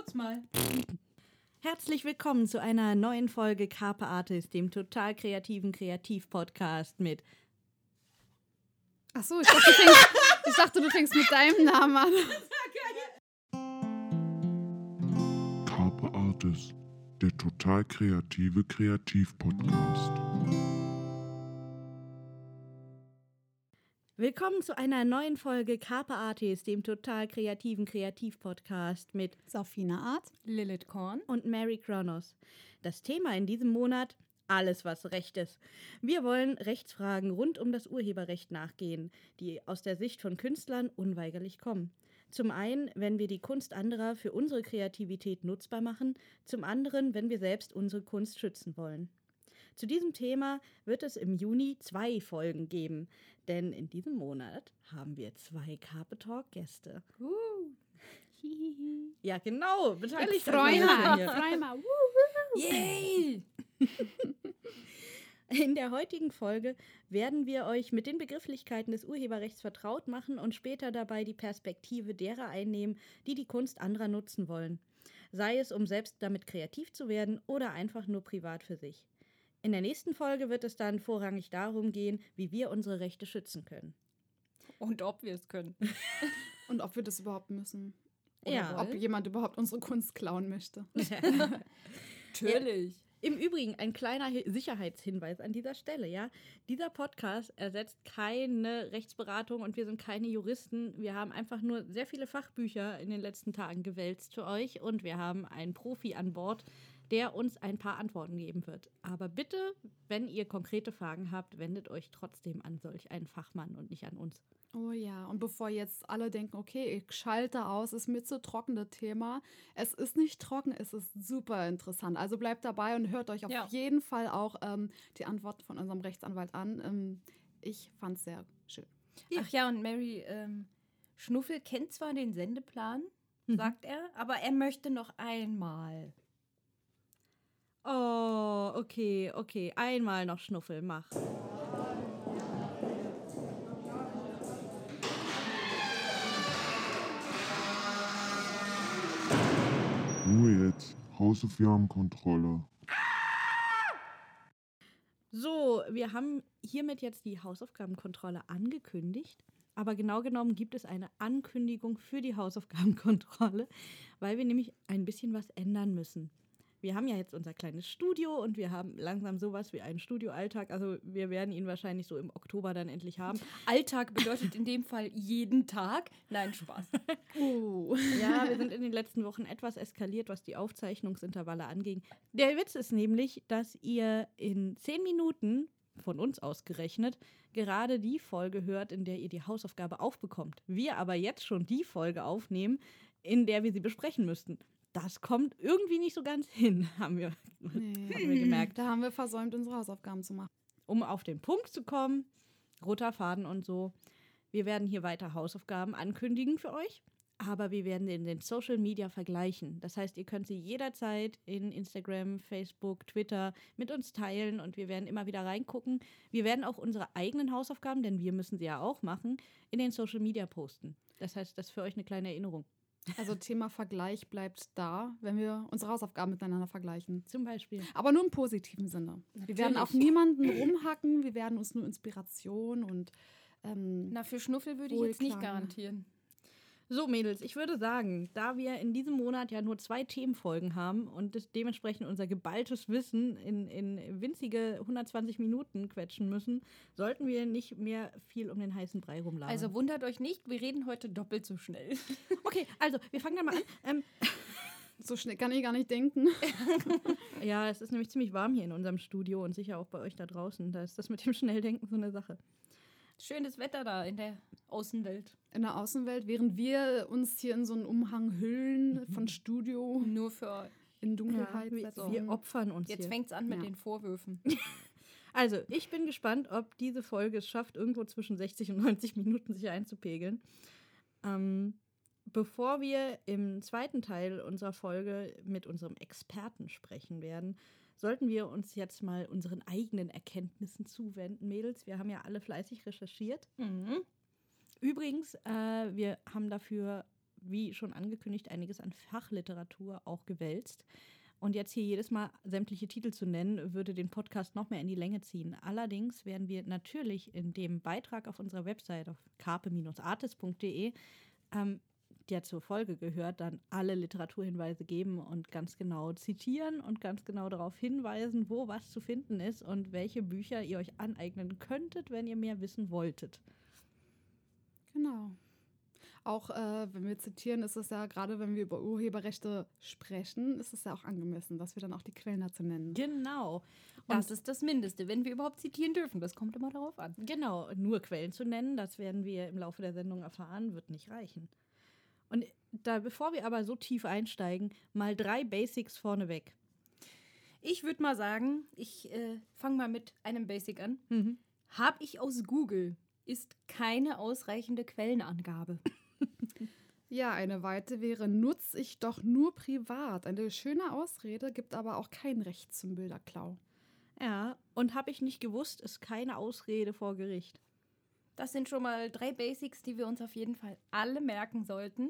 Furz mal. Herzlich willkommen zu einer neuen Folge Carpe Artist, dem total kreativen Kreativ-Podcast mit. Ach so, ich dachte, du fängst, ich dachte, du fängst mit deinem Namen an. Carpe Artis, der total kreative Kreativ-Podcast. Willkommen zu einer neuen Folge Carpe Artist, dem total kreativen Kreativ-Podcast mit Safina Art. Lilith Korn. und Mary Kronos. Das Thema in diesem Monat: alles, was Recht ist. Wir wollen Rechtsfragen rund um das Urheberrecht nachgehen, die aus der Sicht von Künstlern unweigerlich kommen. Zum einen, wenn wir die Kunst anderer für unsere Kreativität nutzbar machen, zum anderen, wenn wir selbst unsere Kunst schützen wollen. Zu diesem Thema wird es im Juni zwei Folgen geben, denn in diesem Monat haben wir zwei Carpe Talk Gäste. Ja, genau, beteiligt euch mal. Yay! In der heutigen Folge werden wir euch mit den Begrifflichkeiten des Urheberrechts vertraut machen und später dabei die Perspektive derer einnehmen, die die Kunst anderer nutzen wollen. Sei es, um selbst damit kreativ zu werden oder einfach nur privat für sich. In der nächsten Folge wird es dann vorrangig darum gehen, wie wir unsere Rechte schützen können. Und ob wir es können. Und ob wir das überhaupt müssen. Oder Ja. ob jemand überhaupt unsere Kunst klauen möchte. Natürlich. Im Übrigen ein kleiner Hi- Sicherheitshinweis an dieser Stelle, ja. Dieser Podcast ersetzt keine Rechtsberatung und wir sind keine Juristen. Wir haben einfach nur sehr viele Fachbücher in den letzten Tagen gewälzt für euch und wir haben einen Profi an Bord, der uns ein paar Antworten geben wird. Aber bitte, wenn ihr konkrete Fragen habt, wendet euch trotzdem an solch einen Fachmann und nicht an uns. Oh ja, und bevor jetzt alle denken, okay, ich schalte aus, ist mir zu trocken das Thema. Es ist nicht trocken, es ist super interessant. Also bleibt dabei und hört euch auf Ja. jeden Fall auch ähm, die Antworten von unserem Rechtsanwalt an. Ähm, ich fand es sehr schön. Ach ja, und Mary ähm, Schnuffel kennt zwar den Sendeplan, sagt er, aber er möchte noch einmal. Oh, okay, okay. Einmal noch Schnuffel, mach. Ruhe jetzt, Hausaufgabenkontrolle. So, wir haben hiermit jetzt die Hausaufgabenkontrolle angekündigt. Aber genau genommen gibt es eine Ankündigung für die Hausaufgabenkontrolle, weil wir nämlich ein bisschen was ändern müssen. Wir haben ja jetzt unser kleines Studio und wir haben langsam sowas wie einen Studioalltag. Also wir werden ihn wahrscheinlich so im Oktober dann endlich haben. Alltag bedeutet in dem Fall jeden Tag. Nein, Spaß. Oh. Ja, wir sind in den letzten Wochen etwas eskaliert, was die Aufzeichnungsintervalle anging. Der Witz ist nämlich, dass ihr in zehn Minuten, von uns ausgerechnet, gerade die Folge hört, in der ihr die Hausaufgabe aufbekommt. Wir aber jetzt schon die Folge aufnehmen, in der wir sie besprechen müssten. Das kommt irgendwie nicht so ganz hin, haben wir, Nee. haben wir gemerkt. Da haben wir versäumt, unsere Hausaufgaben zu machen. Um auf den Punkt zu kommen, roter Faden und so. Wir werden hier weiter Hausaufgaben ankündigen für euch, aber wir werden in den Social Media vergleichen. Das heißt, ihr könnt sie jederzeit in Instagram, Facebook, Twitter mit uns teilen und wir werden immer wieder reingucken. Wir werden auch unsere eigenen Hausaufgaben, denn wir müssen sie ja auch machen, in den Social Media posten. Das heißt, das ist für euch eine kleine Erinnerung. Also Thema Vergleich bleibt da, wenn wir unsere Hausaufgaben miteinander vergleichen. Zum Beispiel. Aber nur im positiven Sinne. Wir werden auf Natürlich. niemanden rumhacken, wir werden uns nur Inspiration und ähm, Na, für Schnuffel würde ich jetzt nicht garantieren. So, Mädels, ich würde sagen, da wir in diesem Monat ja nur zwei Themenfolgen haben und dementsprechend unser geballtes Wissen in, in winzige 120 Minuten quetschen müssen, sollten wir nicht mehr viel um den heißen Brei rumlabern. Also wundert euch nicht, wir reden heute doppelt so schnell. okay, also wir fangen dann mal an. Ähm, so schnell kann ich gar nicht denken. ja, es ist nämlich ziemlich warm hier in unserem Studio und sicher auch bei euch da draußen. Da ist das mit dem Schnelldenken so eine Sache. Schönes Wetter da in der Außenwelt. In der Außenwelt, während wir uns hier in so einen Umhang hüllen von Studio Nur für in Dunkelheit. wir, so. wir opfern uns Jetzt hier. fängt es an mit Ja. den Vorwürfen. Also, ich bin gespannt, ob diese Folge es schafft, irgendwo zwischen 60 und 90 Minuten sich einzupegeln. Ähm, bevor wir im zweiten Teil unserer Folge mit unserem Experten sprechen werden, sollten wir uns jetzt mal unseren eigenen Erkenntnissen zuwenden, Mädels. Wir haben ja alle fleißig recherchiert. Mhm. Übrigens, äh, wir haben dafür wie schon angekündigt, einiges an Fachliteratur auch gewälzt. Und jetzt hier jedes Mal sämtliche Titel zu nennen, würde den Podcast noch mehr in die Länge ziehen. Allerdings werden wir natürlich in dem Beitrag auf unserer Website auf carpe-artis.de, ähm, der zur Folge gehört, dann alle Literaturhinweise geben und ganz genau zitieren und ganz genau darauf hinweisen, wo was zu finden ist und welche Bücher ihr euch aneignen könntet, wenn ihr mehr wissen wolltet. Genau. Auch äh, wenn wir zitieren, ist es ja, gerade wenn wir über Urheberrechte sprechen, ist es ja auch angemessen, dass wir dann auch die Quellen dazu nennen. Genau. Das ist das Mindeste, wenn wir überhaupt zitieren dürfen. Das kommt immer darauf an. Genau, nur Quellen zu nennen, das werden wir im Laufe der Sendung erfahren, wird nicht reichen. Und da, bevor wir aber so tief einsteigen, mal drei Basics vorneweg. Ich würde mal sagen, ich äh, fange mal mit einem Basic an. Mhm. Habe ich aus Google, ist keine ausreichende Quellenangabe. Ja, eine weite wäre, nutze ich doch nur privat. Eine schöne Ausrede, gibt aber auch kein Recht zum Bilderklau. Ja, und habe ich nicht gewusst, ist keine Ausrede vor Gericht. Das sind schon mal drei Basics, die wir uns auf jeden Fall alle merken sollten.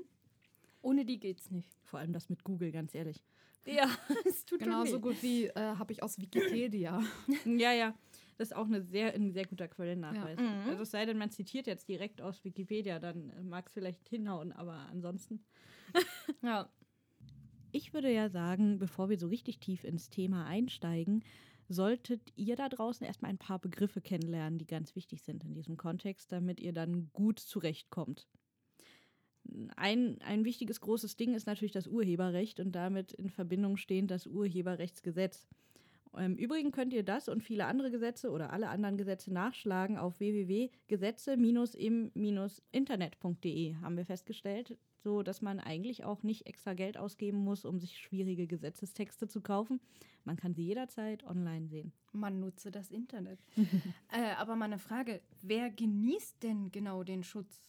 Ohne die geht's nicht. Vor allem das mit Google, ganz ehrlich. Ja, es tut Genauso weh. gut wie äh, habe ich aus Wikipedia. Ja, ja. Das ist auch eine sehr, ein sehr guter Quellennachweis. Ja. Mhm. Also es sei denn, man zitiert jetzt direkt aus Wikipedia, dann mag es vielleicht hinhauen, aber ansonsten. Ja. Ich würde ja sagen, bevor wir so richtig tief ins Thema einsteigen, solltet ihr da draußen erstmal ein paar Begriffe kennenlernen, die ganz wichtig sind in diesem Kontext, damit ihr dann gut zurechtkommt. Ein, ein wichtiges großes Ding ist natürlich das Urheberrecht und damit in Verbindung stehend das Urheberrechtsgesetz. Im Übrigen könnt ihr das und viele andere Gesetze oder alle anderen Gesetze nachschlagen auf www.gesetze-im-internet.de, haben wir festgestellt, so dass man eigentlich auch nicht extra Geld ausgeben muss, um sich schwierige Gesetzestexte zu kaufen. Man kann sie jederzeit online sehen. Man nutze das Internet. äh, aber mal eine Frage: Wer genießt denn genau den Schutz?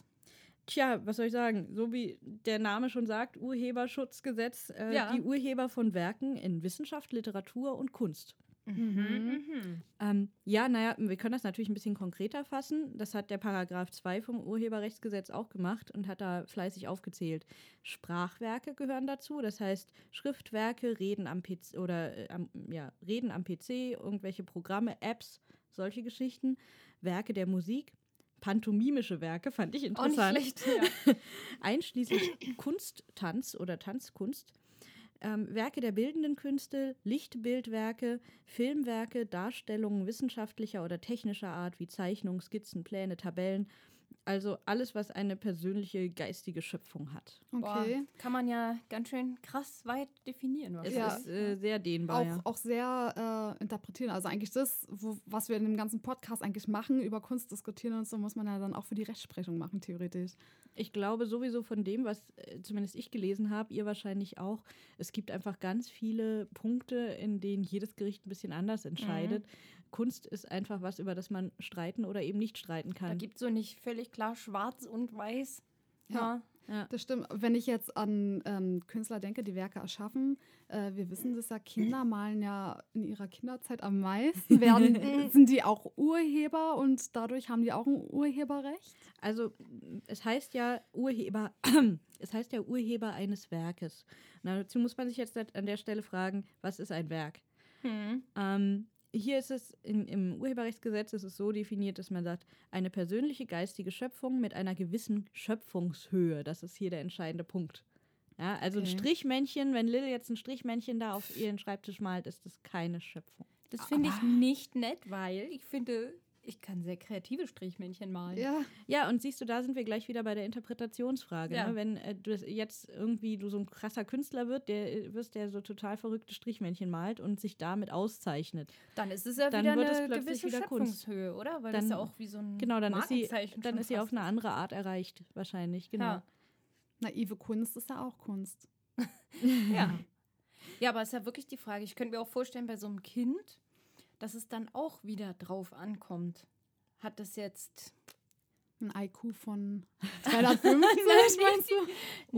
Tja, was soll ich sagen? So wie der Name schon sagt, Urheberschutzgesetz, äh, Ja. die Urheber von Werken in Wissenschaft, Literatur und Kunst. Mhm. Ähm, ja, naja, wir können das natürlich ein bisschen konkreter fassen. Das hat der Paragraph 2 vom Urheberrechtsgesetz auch gemacht und hat da fleißig aufgezählt. Sprachwerke gehören dazu, das heißt Schriftwerke, Reden am PC oder äh, am, ja, Reden am PC, irgendwelche Programme, Apps, solche Geschichten, Werke der Musik, pantomimische Werke, fand ich Auch nicht interessant schlecht. Ja. einschließlich Kunsttanz oder Tanzkunst, ähm, Werke der bildenden Künste, Lichtbildwerke, Filmwerke, Darstellungen wissenschaftlicher oder technischer Art wie Zeichnungen, Skizzen, Pläne, Tabellen. Also alles, was eine persönliche geistige Schöpfung hat. Okay. Boah, kann man ja ganz schön krass weit definieren. Was Es Ja. ist äh, sehr dehnbar. Auch, ja. auch sehr äh, interpretieren. Also eigentlich das, wo, was wir in dem ganzen Podcast eigentlich machen, über Kunst diskutieren und so, muss man ja dann auch für die Rechtsprechung machen, theoretisch. Ich glaube sowieso von dem, was äh, zumindest ich gelesen habe, ihr wahrscheinlich auch, es gibt einfach ganz viele Punkte, in denen jedes Gericht ein bisschen anders entscheidet. Kunst ist einfach was, über das man streiten oder eben nicht streiten Da kann. gibt es so nicht völlig klar schwarz und weiß. Ja. Ja. Das stimmt. Wenn ich jetzt an ähm, Künstler denke, die Werke erschaffen, äh, wir wissen das ja, Kinder malen ja in ihrer Kinderzeit am meisten. Werden, sind die auch Urheber und dadurch haben die auch ein Urheberrecht? Also es heißt ja Urheber, es heißt ja Urheber eines Werkes. Na, dazu muss man sich jetzt an der Stelle fragen, was ist ein Werk? Hm. Ähm, hier ist es in, im Urheberrechtsgesetz ist es so definiert, dass man sagt, eine persönliche geistige Schöpfung mit einer gewissen Schöpfungshöhe. Das ist hier der entscheidende Punkt. Ja, also ein Okay. Strichmännchen, wenn Lil jetzt ein Strichmännchen da auf ihren Schreibtisch malt, ist das keine Schöpfung. Das finde ich nicht nett, weil ich finde, ich kann sehr kreative Strichmännchen malen. Ja. Ja, und siehst du, da sind wir gleich wieder bei der Interpretationsfrage. Ja. Ne? Wenn äh, du jetzt irgendwie du so ein krasser Künstler wird, der äh, wirst, der so total verrückte Strichmännchen malt und sich damit auszeichnet. Dann ist es ja Dann wieder wird es eine plötzlich gewisse wieder Kunst. Schöpfungshöhe, oder? Weil Dann- das ja auch wie so ein Genau, dann ist sie, dann ist sie auf eine andere Art erreicht, wahrscheinlich. Genau. Ja. Naive Kunst ist ja auch Kunst. Ja. ja, aber es ist ja wirklich die Frage. Ich könnte mir auch vorstellen, bei so einem Kind, dass es dann auch wieder drauf ankommt. Hat das jetzt Ein IQ von 250, meinst du?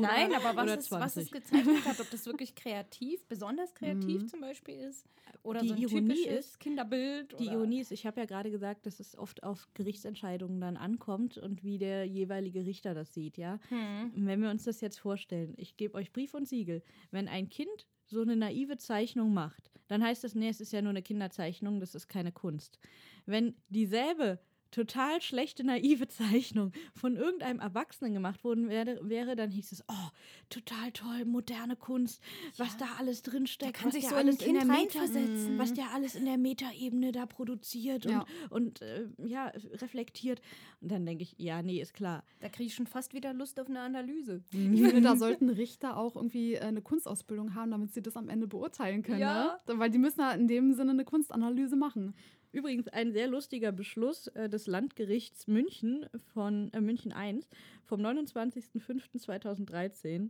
Nein, aber was es, was es 20. gezeichnet hat, ob das wirklich kreativ, besonders kreativ Mhm. zum Beispiel ist. Oder Die so ein Ironie ist- Kinderbild. Die oder Ironie ist, ich habe ja gerade gesagt, dass es oft auf Gerichtsentscheidungen dann ankommt und wie der jeweilige Richter das sieht, ja. Hm. Und Wenn wir uns das jetzt vorstellen, ich gebe euch Brief und Siegel, wenn ein Kind so eine naive Zeichnung macht, dann heißt das, nee, es ist ja nur eine Kinderzeichnung, das ist keine Kunst. Wenn dieselbe total schlechte naive Zeichnung von irgendeinem Erwachsenen gemacht worden wäre, wäre dann hieß es, oh, total toll, moderne Kunst, was da alles drin steckt, kann was sich so alles in der Meta, reinversetzen. was der alles in der Metaebene da produziert Ja. und, und äh, ja, reflektiert. Und dann denke ich, ja, nee, ist klar. Da kriege ich schon fast wieder Lust auf eine Analyse. Ich finde, da sollten Richter auch irgendwie äh, eine Kunstausbildung haben, damit sie das am Ende beurteilen können. Ja. Ne? Weil die müssen ja in dem Sinne eine Kunstanalyse machen. Übrigens ein sehr lustiger Beschluss äh, des Landgerichts München von äh, München I vom 29.05.2013.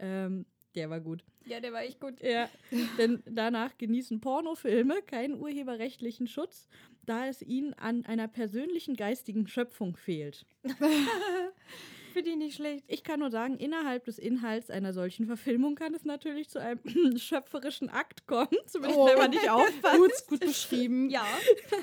Ähm, der war gut. Ja, der war echt gut. Ja, denn danach genießen Pornofilme keinen urheberrechtlichen Schutz, da es ihnen an einer persönlichen geistigen Schöpfung fehlt. Finde ich nicht schlecht. Ich kann nur sagen, innerhalb des Inhalts einer solchen Verfilmung kann es natürlich zu einem schöpferischen Akt kommen, zumindest wenn man nicht aufpasst. Gut, gut beschrieben. Ja,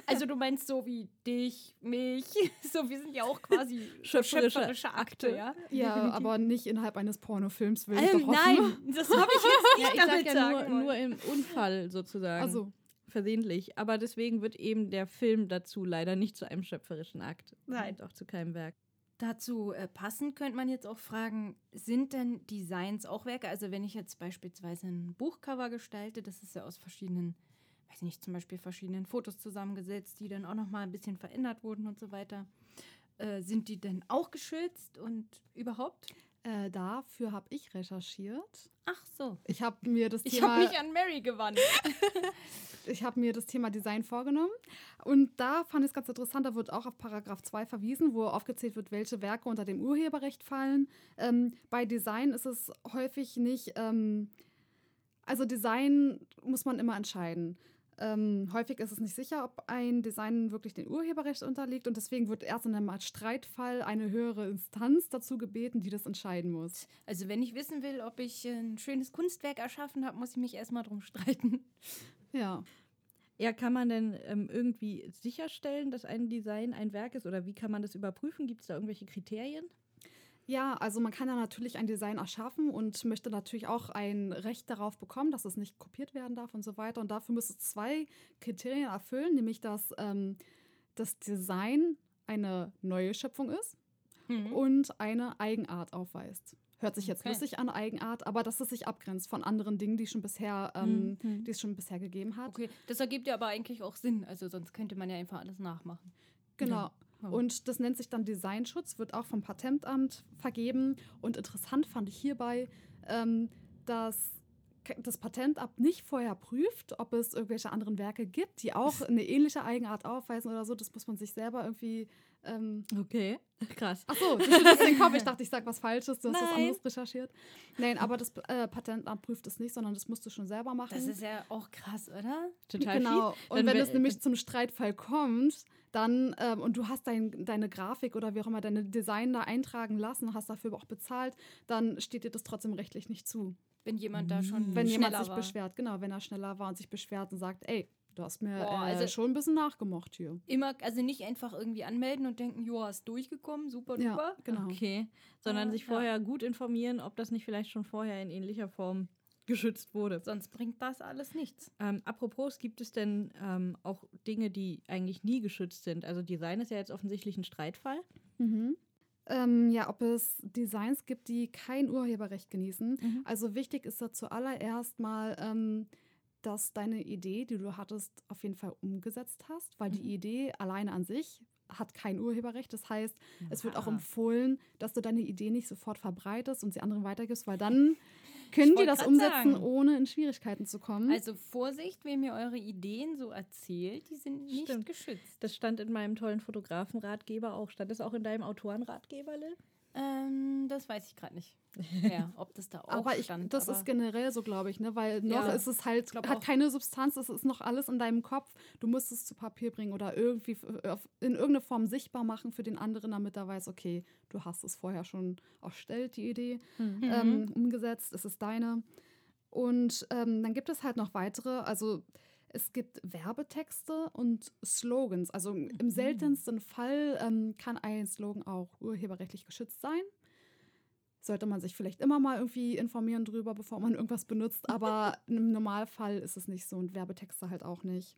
also du meinst so wie dich, mich, so wir sind ja auch quasi Schöpferische schöpferische Akte, Akte. ja? Ja, aber nicht innerhalb eines Pornofilms, will ich Ähm, doch hoffen. nein, das habe ich jetzt Ja, nicht ich sag damit ja sagen nur, nur im Unfall sozusagen. Also, versehentlich. Aber deswegen wird eben der Film dazu leider nicht zu einem schöpferischen Akt. Nein. Und auch zu keinem Werk. Dazu äh, passend könnte man jetzt auch fragen, sind denn Designs auch Werke? Also wenn ich jetzt beispielsweise ein Buchcover gestalte, das ist ja aus verschiedenen, weiß ich nicht, zum Beispiel verschiedenen Fotos zusammengesetzt, die dann auch nochmal ein bisschen verändert wurden und so weiter. Äh, sind die denn auch geschützt und überhaupt? Äh, dafür habe ich recherchiert. Ach so. Ich habe mir das Ich Thema habe mich an Mary gewandt. ich habe mir das Thema Design vorgenommen und da fand ich es ganz interessant, da wird auch auf Paragraph 2 verwiesen, wo aufgezählt wird, welche Werke unter dem Urheberrecht fallen. Ähm, bei Design ist es häufig nicht, ähm, also Design muss man immer entscheiden. Ähm, häufig ist es nicht sicher, ob ein Design wirklich dem Urheberrecht unterliegt und deswegen wird erst in einem Streitfall eine höhere Instanz dazu gebeten, die das entscheiden muss. Also wenn ich wissen will, ob ich ein schönes Kunstwerk erschaffen habe, muss ich mich erstmal drum streiten. Ja. Ja, kann man denn ähm, irgendwie sicherstellen, dass ein Design ein Werk ist? Oder wie kann man das überprüfen? Gibt es da irgendwelche Kriterien? Ja, also man kann ja natürlich ein Design erschaffen und möchte natürlich auch ein Recht darauf bekommen, dass es nicht kopiert werden darf und so weiter. Und dafür muss es zwei Kriterien erfüllen, nämlich dass ähm, das Design eine neue Schöpfung ist Mhm. und eine Eigenart aufweist. Hört sich jetzt Okay. lustig an, Eigenart, aber dass es sich abgrenzt von anderen Dingen, die schon bisher, ähm, Mhm. die es schon bisher gegeben hat. Okay, das ergibt ja aber eigentlich auch Sinn. Also sonst könnte man ja einfach alles nachmachen. Genau. Ja. Und das nennt sich dann Designschutz, wird auch vom Patentamt vergeben. Und interessant fand ich hierbei, ähm, dass das Patentamt nicht vorher prüft, ob es irgendwelche anderen Werke gibt, die auch eine ähnliche Eigenart aufweisen oder so. Das muss man sich selber irgendwie. Ähm, Okay, krass. Ach so, du schüttelst den Kopf. Ich dachte, ich sage was Falsches. Du hast was Nein. anderes recherchiert. Nein, aber das äh, Patentamt prüft es nicht, sondern das musst du schon selber machen. Das ist ja auch krass, oder? Total genau. fies. Und wenn es nämlich zum Streitfall kommt, dann ähm, und du hast dein, deine Grafik oder wie auch immer deine Design da eintragen lassen, hast dafür auch bezahlt, dann steht dir das trotzdem rechtlich nicht zu. Wenn jemand da schon Wenn jemand sich war. beschwert, genau, wenn er schneller war und sich beschwert und sagt, ey, du hast mir Boah, äh, also- schon ein bisschen nachgemocht hier. Immer, also nicht einfach irgendwie anmelden und denken, jo, hast durchgekommen, super Ja, duper. genau. Okay, sondern Ah, sich ja. vorher gut informieren, ob das nicht vielleicht schon vorher in ähnlicher Form geschützt wurde. Sonst bringt das alles nichts. Ähm, apropos, gibt es denn ähm, auch Dinge, die eigentlich nie geschützt sind? Also Design ist ja jetzt offensichtlich ein Streitfall. Mhm. Ähm, ja, ob es Designs gibt, die kein Urheberrecht genießen. Mhm. Also wichtig ist da zuallererst mal, ähm, dass deine Idee, die du hattest, auf jeden Fall umgesetzt hast, weil Mhm. die Idee alleine an sich hat kein Urheberrecht. Das heißt, es wird auch empfohlen, dass du deine Idee nicht sofort verbreitest und sie anderen weitergibst, weil dann können die das umsetzen, sagen. ohne in Schwierigkeiten zu kommen. Also Vorsicht, wem ihr eure Ideen so erzählt, die sind nicht Stimmt. geschützt. Das stand in meinem tollen Fotografenratgeber auch. Stand das auch in deinem Autorenratgeber, Lil? Ähm, das weiß ich gerade nicht. Ja, ob das da auch Aber ich, stand. das aber ist generell so, glaube ich, ne? Weil noch Ja, ist es halt, hat auch. keine Substanz, es ist noch alles in deinem Kopf. Du musst es zu Papier bringen oder irgendwie auf- in irgendeiner Form sichtbar machen für den anderen, damit er weiß, okay, du hast es vorher schon erstellt, die Idee, Mhm. ähm, umgesetzt, es ist deine. Und ähm, dann gibt es halt noch weitere, also es gibt Werbetexte und Slogans. Also Mhm. im seltensten Fall ähm, kann ein Slogan auch urheberrechtlich geschützt sein. Sollte man sich vielleicht immer mal irgendwie informieren drüber, bevor man irgendwas benutzt. Aber im Normalfall ist es nicht so und Werbetexte halt auch nicht.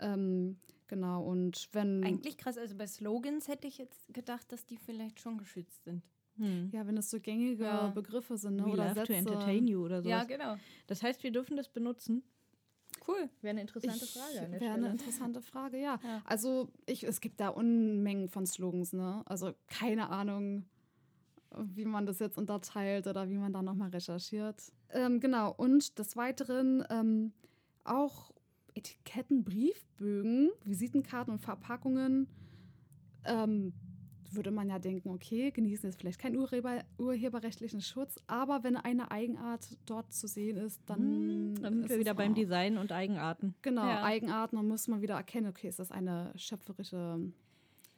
Ähm, genau, und wenn, Eigentlich krass, also bei Slogans hätte ich jetzt gedacht, dass die vielleicht schon geschützt sind. Hm. ja, wenn es so gängige Ja. Begriffe sind ne, We oder love Sätze. to entertain you oder so. Ja, genau. Das heißt, wir dürfen das benutzen. Cool. Wäre eine interessante Ich- Frage Wäre eine interessante Frage, ja. Ja. Also ich, es gibt da Unmengen von Slogans, ne? Also keine Ahnung, wie man das jetzt unterteilt oder wie man da nochmal recherchiert. Ähm, genau, und des Weiteren ähm, auch Etiketten, Briefbögen, Visitenkarten und Verpackungen. Ähm, würde man ja denken, okay, genießen jetzt vielleicht keinen Urheber, urheberrechtlichen Schutz, aber wenn eine Eigenart dort zu sehen ist, dann, Hm, Dann sind ist wir wieder beim Design und Eigenarten. Genau, Ja. Eigenarten, dann muss man wieder erkennen, okay, ist das eine schöpferische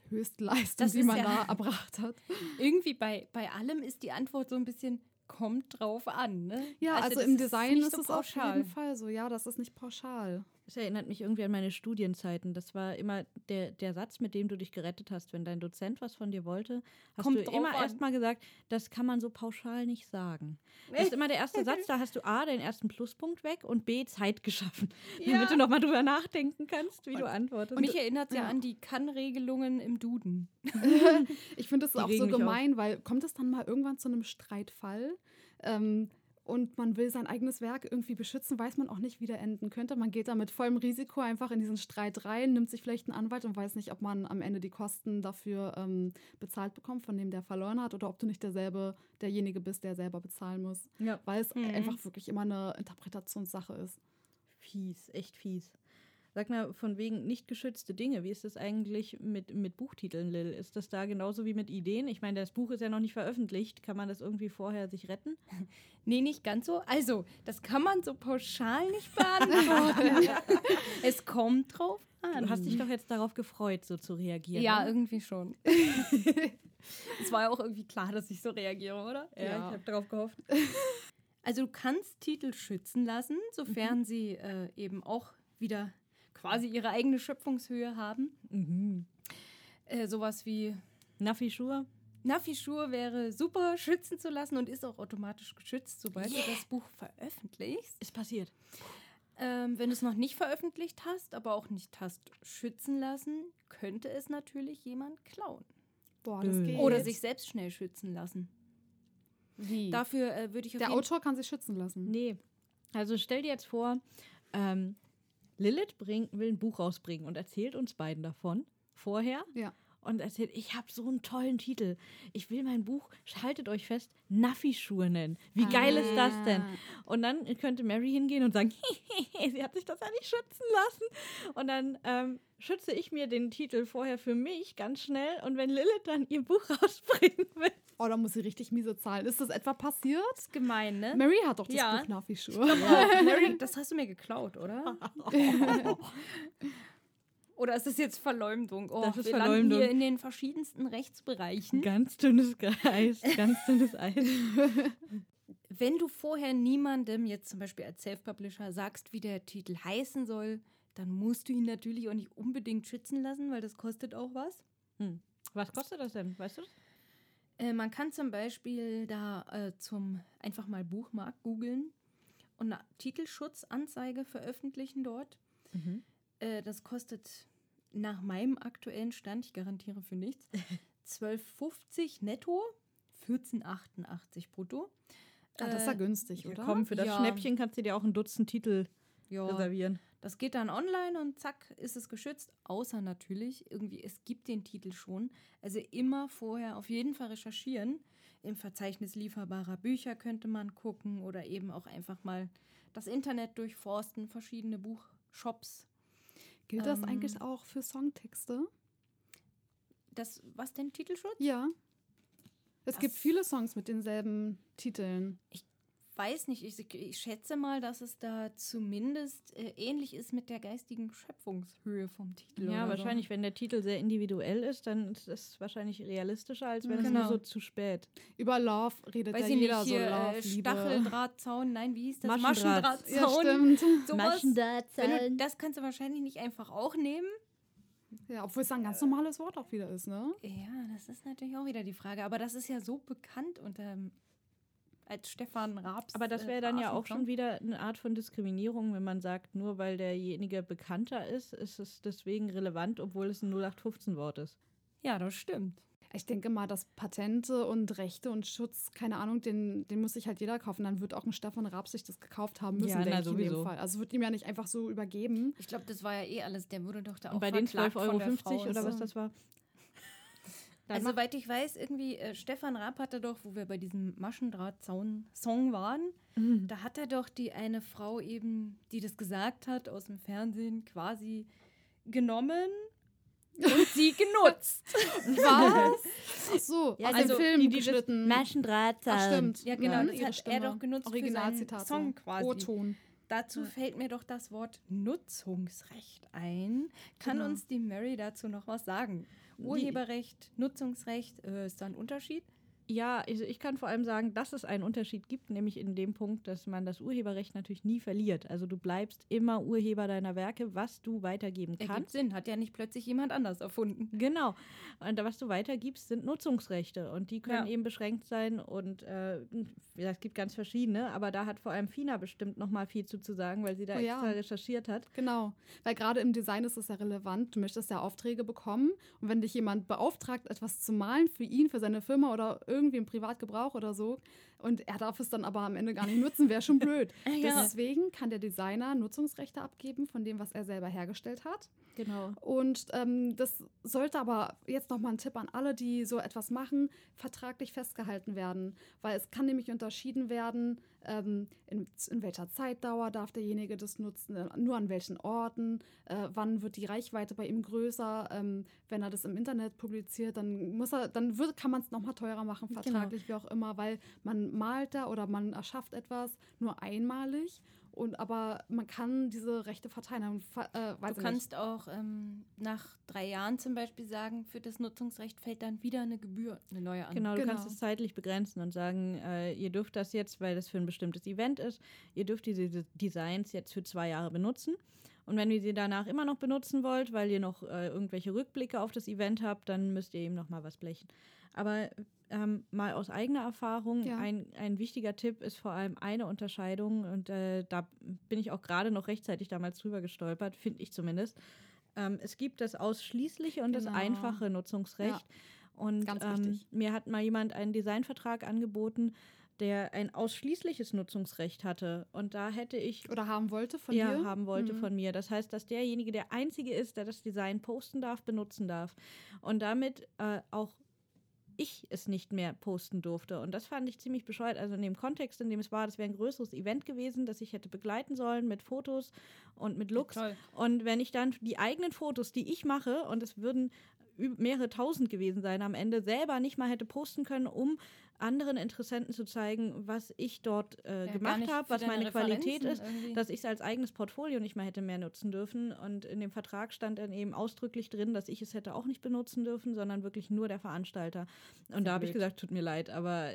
Höchstleistung, Das die ist man ja- da erbracht hat. Irgendwie bei, bei allem ist die Antwort so ein bisschen, kommt drauf an. Ne? Ja, also, das im Design nicht ist so es auf pauschal. jeden Fall so. Ja, das ist nicht pauschal. Das erinnert mich irgendwie an meine Studienzeiten. Das war immer der, der Satz, mit dem du dich gerettet hast. Wenn dein Dozent was von dir wollte, hast Kommt du immer erstmal gesagt, das kann man so pauschal nicht sagen. Das ist immer der erste Satz, da hast du A, den ersten Pluspunkt weg und B, Zeit geschaffen. Ja. Damit du nochmal drüber nachdenken kannst, wie du antwortest. Mich erinnert es ja, an die Kann-Regelungen im Duden. Ich finde es Die auch so gemein, weil kommt es dann mal irgendwann zu einem Streitfall ähm, und man will sein eigenes Werk irgendwie beschützen, weiß man auch nicht, wie der enden könnte. Man geht da mit vollem Risiko einfach in diesen Streit rein, nimmt sich vielleicht einen Anwalt und weiß nicht, ob man am Ende die Kosten dafür ähm, bezahlt bekommt, von dem der verloren hat, oder ob du nicht derselbe, derjenige bist, der selber bezahlen muss. ja, Weil es Mhm. einfach wirklich immer eine Interpretationssache ist. fies, echt fies. Sag mal, von wegen nicht geschützte Dinge, wie ist das eigentlich mit, mit Buchtiteln, Lil? Ist das da genauso wie mit Ideen? Ich meine, das Buch ist ja noch nicht veröffentlicht. Kann man das irgendwie vorher sich retten? Nee, nicht ganz so. Also, das kann man so pauschal nicht beantworten. es kommt drauf an. Du hast dich doch jetzt darauf gefreut, so zu reagieren. ja, oder? irgendwie schon. es war ja auch irgendwie klar, dass ich so reagiere, oder? ja, Ja. ich habe darauf gehofft. Also du kannst Titel schützen lassen, sofern sie äh, eben auch wieder quasi ihre eigene Schöpfungshöhe haben. Mhm. Äh, sowas wie Nafi Schur? Nafi-Schuhe wäre super schützen zu lassen und ist auch automatisch geschützt, sobald du das Buch veröffentlichst. Ist passiert. Ähm, wenn du es noch nicht veröffentlicht hast, aber auch nicht hast schützen lassen, könnte es natürlich jemand klauen. Boah, das Äh. geht. Oder sich selbst schnell schützen lassen. Wie? Dafür äh, würde ich auf Der jeden Autor kann sich schützen lassen. Nee. Also stell dir jetzt vor, ähm, Lilith bring, will ein Buch rausbringen und erzählt uns beiden davon vorher. Ja. Und erzählt, ich habe so einen tollen Titel. Ich will mein Buch, haltet euch fest, Naffi-Schuhe nennen. Wie geil ist das denn? Und dann könnte Mary hingehen und sagen, sie hat sich das ja nicht schützen lassen. Und dann ähm, schütze ich mir den Titel vorher für mich ganz schnell. Und wenn Lilith dann ihr Buch rausbringen will, Oh, da muss sie richtig miese zahlen. Ist das etwa passiert? Das ist gemein, ne? Mary hat doch das Ja. Buch Nafi-Schuhe. Oh, Mary, das hast du mir geklaut, oder? oder ist das jetzt Verleumdung? Oh, Das ist wir landen Verleumdung. hier in den verschiedensten Rechtsbereichen. ganz dünnes Eis, ganz dünnes Eis. Wenn du vorher niemandem, jetzt zum Beispiel als Self-Publisher, sagst, wie der Titel heißen soll, dann musst du ihn natürlich auch nicht unbedingt schützen lassen, weil das kostet auch was. Hm. Was kostet das denn? Weißt du das? Äh, man kann zum Beispiel da äh, zum einfach mal Buchmarkt googeln und eine Titelschutzanzeige veröffentlichen dort. Mhm. Äh, das kostet nach meinem aktuellen Stand, ich garantiere für nichts, 12,50 netto, 14,88 brutto. Ah, das ist ja Äh, günstig, oder? Komm, für das Ja. Schnäppchen kannst du dir auch ein Dutzend Titel ja, reservieren. Das geht dann online und zack, ist es geschützt. Außer natürlich, irgendwie, es gibt den Titel schon. Also immer vorher auf jeden Fall recherchieren. Im Verzeichnis lieferbarer Bücher könnte man gucken oder eben auch einfach mal das Internet durchforsten, verschiedene Buchshops. Gilt das Ähm, eigentlich auch für Songtexte? Das, was denn Titelschutz? Ja. Es gibt Das- viele Songs mit denselben Titeln. Weiß nicht, ich, ich schätze mal, dass es da zumindest äh, ähnlich ist mit der geistigen Schöpfungshöhe vom Titel. Ja, oder wahrscheinlich, wenn der Titel sehr individuell ist, dann ist es wahrscheinlich realistischer, als wenn es Genau. nur so zu spät. Über Love So. redet Weiß ja ich jeder nicht, so hier Love, äh, Liebe. Stacheldrahtzaun, nein, wie hieß das? Maschendraht. Ja, Maschendrahtzaun. stimmt. Sowas. Wenn du, das kannst du wahrscheinlich nicht einfach auch nehmen. Ja, obwohl es ein ganz normales Wort auch wieder ist, ne? Ja, das ist natürlich auch wieder die Frage. Aber das ist ja so bekannt unter als Stefan Raabs. Aber das äh, wäre dann ja auch schon wieder eine Art von Diskriminierung, wenn man sagt, nur weil derjenige bekannter ist, ist es deswegen relevant, obwohl es ein 0815-Wort ist. Ja, das stimmt. Ich denke mal, dass Patente und Rechte und Schutz, keine Ahnung, den, den muss sich halt jeder kaufen. Dann wird auch ein Stefan Raab sich das gekauft haben müssen, Ja, na, denke ich in dem Fall. Also wird ihm ja nicht einfach so übergeben. Ich glaube, das war ja eh alles. Der wurde doch da auch Und bei den verklagt 12,50 von der Euro oder was das war? Dann Also, soweit ich weiß, irgendwie, äh, Stefan Raab hatte doch, wo wir bei diesem Maschendrahtzaun-Song waren, Mhm. da hat er doch die eine Frau eben, die das gesagt hat, aus dem Fernsehen quasi genommen und sie genutzt. Was? Ach so, Ja, also Film die, die das geschnitten. Maschendrahtzaun. Ach, stimmt. Ja, genau, Ja, das ihre hat er doch genutzt für seinen Originalzitat. so. Song quasi. O-Ton. Dazu fällt mir doch das Wort Nutzungsrecht ein. Kann Genau. uns die Mary dazu noch was sagen? Urheberrecht, Nutzungsrecht, äh, ist da ein Unterschied? Ja, also ich kann vor allem sagen, dass es einen Unterschied gibt, nämlich in dem Punkt, dass man das Urheberrecht natürlich nie verliert. Also du bleibst immer Urheber deiner Werke, was du weitergeben Ergibt kannst. Sinn, hat ja nicht plötzlich jemand anders erfunden. Genau. Und was du weitergibst, sind Nutzungsrechte. Und die können Ja. eben beschränkt sein. Und äh, ja, es gibt ganz verschiedene, aber da hat vor allem Fina bestimmt noch mal viel zu, zu sagen, weil sie da Oh ja. extra recherchiert hat. Genau, weil gerade im Design ist es ja relevant. Du möchtest ja Aufträge bekommen und wenn dich jemand beauftragt, etwas zu malen für ihn, für seine Firma oder irgendwie im Privatgebrauch oder so und er darf es dann aber am Ende gar nicht nutzen, wäre schon blöd. Ja. Deswegen kann der Designer Nutzungsrechte abgeben von dem, was er selber hergestellt hat. Genau. Und ähm, das sollte aber jetzt nochmal ein Tipp an alle, die so etwas machen, vertraglich festgehalten werden. Weil es kann nämlich unterschieden werden, ähm, in, in welcher Zeitdauer darf derjenige das nutzen, äh, nur an welchen Orten, äh, wann wird die Reichweite bei ihm größer. Ähm, wenn er das im Internet publiziert, dann muss er, dann wird, kann man es nochmal teurer machen, vertraglich, wie auch immer, weil man malt da oder man erschafft etwas nur einmalig. Und aber man kann diese Rechte verteilen. Äh, weiß Du kannst auch ähm, nach drei Jahren zum Beispiel sagen, für das Nutzungsrecht fällt dann wieder eine Gebühr, eine neue an. Genau, du Genau. kannst es zeitlich begrenzen und sagen, äh, ihr dürft das jetzt, weil das für ein bestimmtes Event ist, ihr dürft diese Designs jetzt für zwei Jahre benutzen. Und wenn ihr sie danach immer noch benutzen wollt, weil ihr noch äh, irgendwelche Rückblicke auf das Event habt, dann müsst ihr eben noch mal was blechen. Aber ähm, mal aus eigener Erfahrung, Ja. ein, ein wichtiger Tipp ist vor allem eine Unterscheidung und äh, da bin ich auch gerade noch rechtzeitig damals drüber gestolpert, finde ich zumindest. Ähm, es gibt das ausschließliche und das Genau. einfache Nutzungsrecht. Und Ganz ähm, mir hat mal jemand einen Designvertrag angeboten, der ein ausschließliches Nutzungsrecht hatte. Und da hätte ich Oder haben wollte von ja, dir? haben wollte Mhm. von mir. Das heißt, dass derjenige der Einzige ist, der das Design posten darf, benutzen darf. Und damit äh, auch ich es nicht mehr posten durfte. Und das fand ich ziemlich bescheuert. Also in dem Kontext, in dem es war, das wäre ein größeres Event gewesen, das ich hätte begleiten sollen mit Fotos und mit Looks. toll. Und wenn ich dann die eigenen Fotos, die ich mache, und es würden mehrere tausend gewesen sein, am Ende selber nicht mal hätte posten können, um anderen Interessenten zu zeigen, was ich dort äh, Ja, gemacht habe, was meine Qualität ist, irgendwie. dass ich es als eigenes Portfolio nicht mehr hätte mehr nutzen dürfen. Und in dem Vertrag stand dann eben ausdrücklich drin, dass ich es hätte auch nicht benutzen dürfen, sondern wirklich nur der Veranstalter. Und Sehr da habe ich gesagt, tut mir leid, aber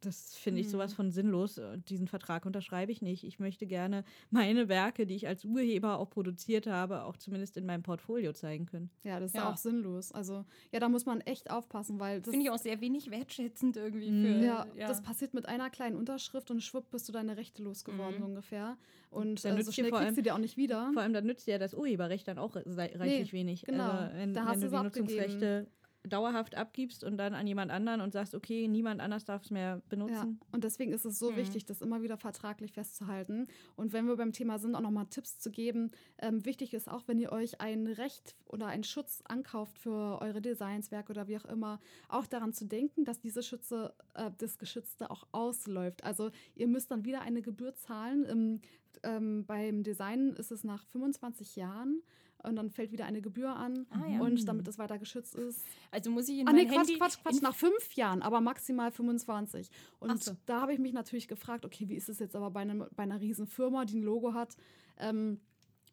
das finde ich sowas von sinnlos. Und Diesen Vertrag unterschreibe ich nicht. Ich möchte gerne meine Werke, die ich als Urheber auch produziert habe, auch zumindest in meinem Portfolio zeigen können. Ja, das ist Ja. auch sinnlos. Also, ja, da muss man echt aufpassen, weil das, Finde ich auch sehr wenig wertschätzend irgendwie Mhm. für. ja, das passiert mit einer kleinen Unterschrift und schwupp bist du deine Rechte losgeworden Mhm. ungefähr. Und Dann äh, nützt so dir schnell vor kriegst allem- du die auch nicht wieder. Vor allem, dann nützt ja das Urheberrecht dann auch reichlich wenig. genau. Also, wenn, Da wenn hast du du die abgegeben. Nutzungsrechte dauerhaft abgibst und dann an jemand anderen und sagst, okay, niemand anders darf es mehr Ja, benutzen. und deswegen ist es so Mhm. wichtig, das immer wieder vertraglich festzuhalten. Und wenn wir beim Thema sind, auch nochmal Tipps zu geben. Ähm, wichtig ist auch, wenn ihr euch ein Recht oder einen Schutz ankauft für eure Designs, Werke oder wie auch immer, auch daran zu denken, dass diese Schütze, äh, das Geschützte auch ausläuft. Also ihr müsst dann wieder eine Gebühr zahlen. Im, ähm, beim Design ist es nach 25 Jahren. Und dann fällt wieder eine Gebühr an. Ah, ja. Und damit es weiter geschützt ist. Also muss ich in Ah, nee, Quatsch, Handy... Quatsch, Quatsch, nach fünf Jahren, aber maximal 25. Und so. da habe ich mich natürlich gefragt, okay, wie ist es jetzt aber bei, einem, bei einer riesen Firma, die ein Logo hat? Ähm,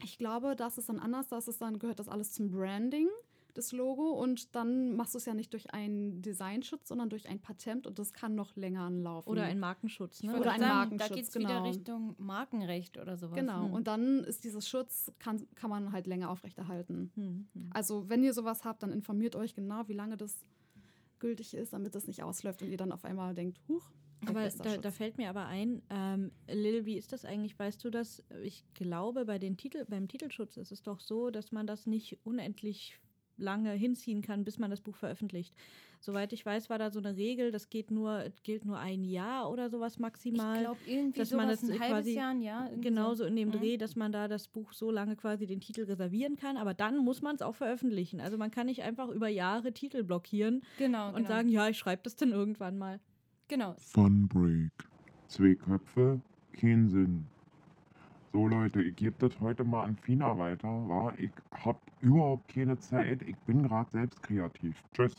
ich glaube, das ist dann anders, das ist dann, gehört das alles zum Branding, das Logo. Und dann machst du es ja nicht durch einen Designschutz, sondern durch ein Patent und das kann noch länger anlaufen. Oder ein Markenschutz, ne? Oder ein Markenschutz, Da geht es genau. wieder Richtung Markenrecht oder sowas. Genau, Hm. und dann ist dieses Schutz, kann, kann man halt länger aufrechterhalten. Hm, hm. Also, wenn ihr sowas habt, dann informiert euch genau, wie lange das gültig ist, damit das nicht ausläuft und ihr dann auf einmal denkt, huch, Aber da, da fällt mir aber ein, ähm, Lil, wie ist das eigentlich? Weißt du das? Ich glaube, bei den Titel, beim Titelschutz ist es doch so, dass man das nicht unendlich lange hinziehen kann, bis man das Buch veröffentlicht. Soweit ich weiß, war da so eine Regel, das geht nur, gilt nur ein Jahr oder sowas maximal. Ich glaube, irgendwie dass sowas man das ein halbes quasi Jahr, irgendwie Genauso in dem Mhm. Dreh, dass man da das Buch so lange quasi den Titel reservieren kann, aber dann muss man es auch veröffentlichen. Also man kann nicht einfach über Jahre Titel blockieren Genau, und genau. sagen, ja, ich schreibe das dann irgendwann mal. genau. Fun Break. Zwei Köpfe, kein Sinn. So Leute, ich gebe das heute mal an Fina weiter. War? Ich hab überhaupt keine Zeit. Ich bin gerade selbst kreativ. Tschüss.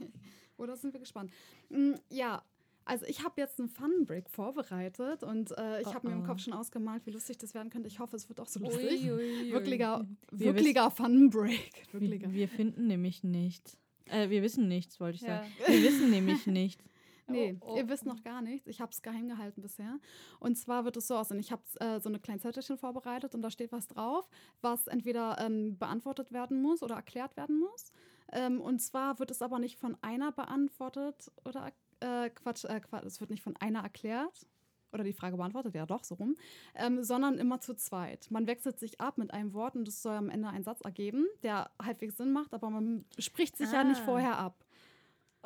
Oder sind wir gespannt? Mm, Ja, also ich habe jetzt einen Fun Break vorbereitet und äh, ich habe mir im Oh, oh. Kopf schon ausgemalt, wie lustig das werden könnte. Ich hoffe, es wird auch so lustig. Ui, ui, ui. Wirklicher, Wir wirklicher Fun Break. Wir, Wirklicher. wir finden nämlich nichts. Äh, wir wissen nichts, wollte ich Ja. sagen. Wir wissen nämlich nichts. Nee, Oh, oh. ihr wisst noch gar nichts. Ich habe es geheim gehalten bisher. Und zwar wird es so aussehen, ich habe äh, so eine kleine Zettelchen vorbereitet und da steht was drauf, was entweder ähm, beantwortet werden muss oder erklärt werden muss. Ähm, und zwar wird es aber nicht von einer beantwortet oder äh, Quatsch, äh, Quatsch, es wird nicht von einer erklärt oder die Frage beantwortet, ja doch, so rum, ähm, sondern immer zu zweit. Man wechselt sich ab mit einem Wort und es soll am Ende einen Satz ergeben, der halbwegs Sinn macht, aber man spricht sich ja nicht Ah. vorher ab.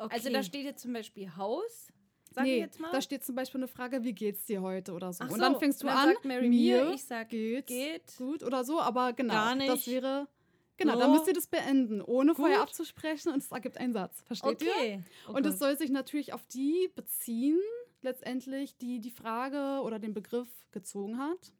Also da steht jetzt zum Beispiel Haus, sag ich nee, jetzt mal. da steht zum Beispiel eine Frage, wie geht's dir heute oder so. Ach und so, dann fängst du dann an, sagt Mary mir, ich sag, geht's geht. gut oder so, aber genau, Gar nicht. das wäre, genau, So. dann müsst ihr das beenden, ohne vorher Gut. abzusprechen und es ergibt einen Satz, versteht ihr? Okay. Oh und es soll sich natürlich auf die beziehen, letztendlich, die die Frage oder den Begriff gezogen hat.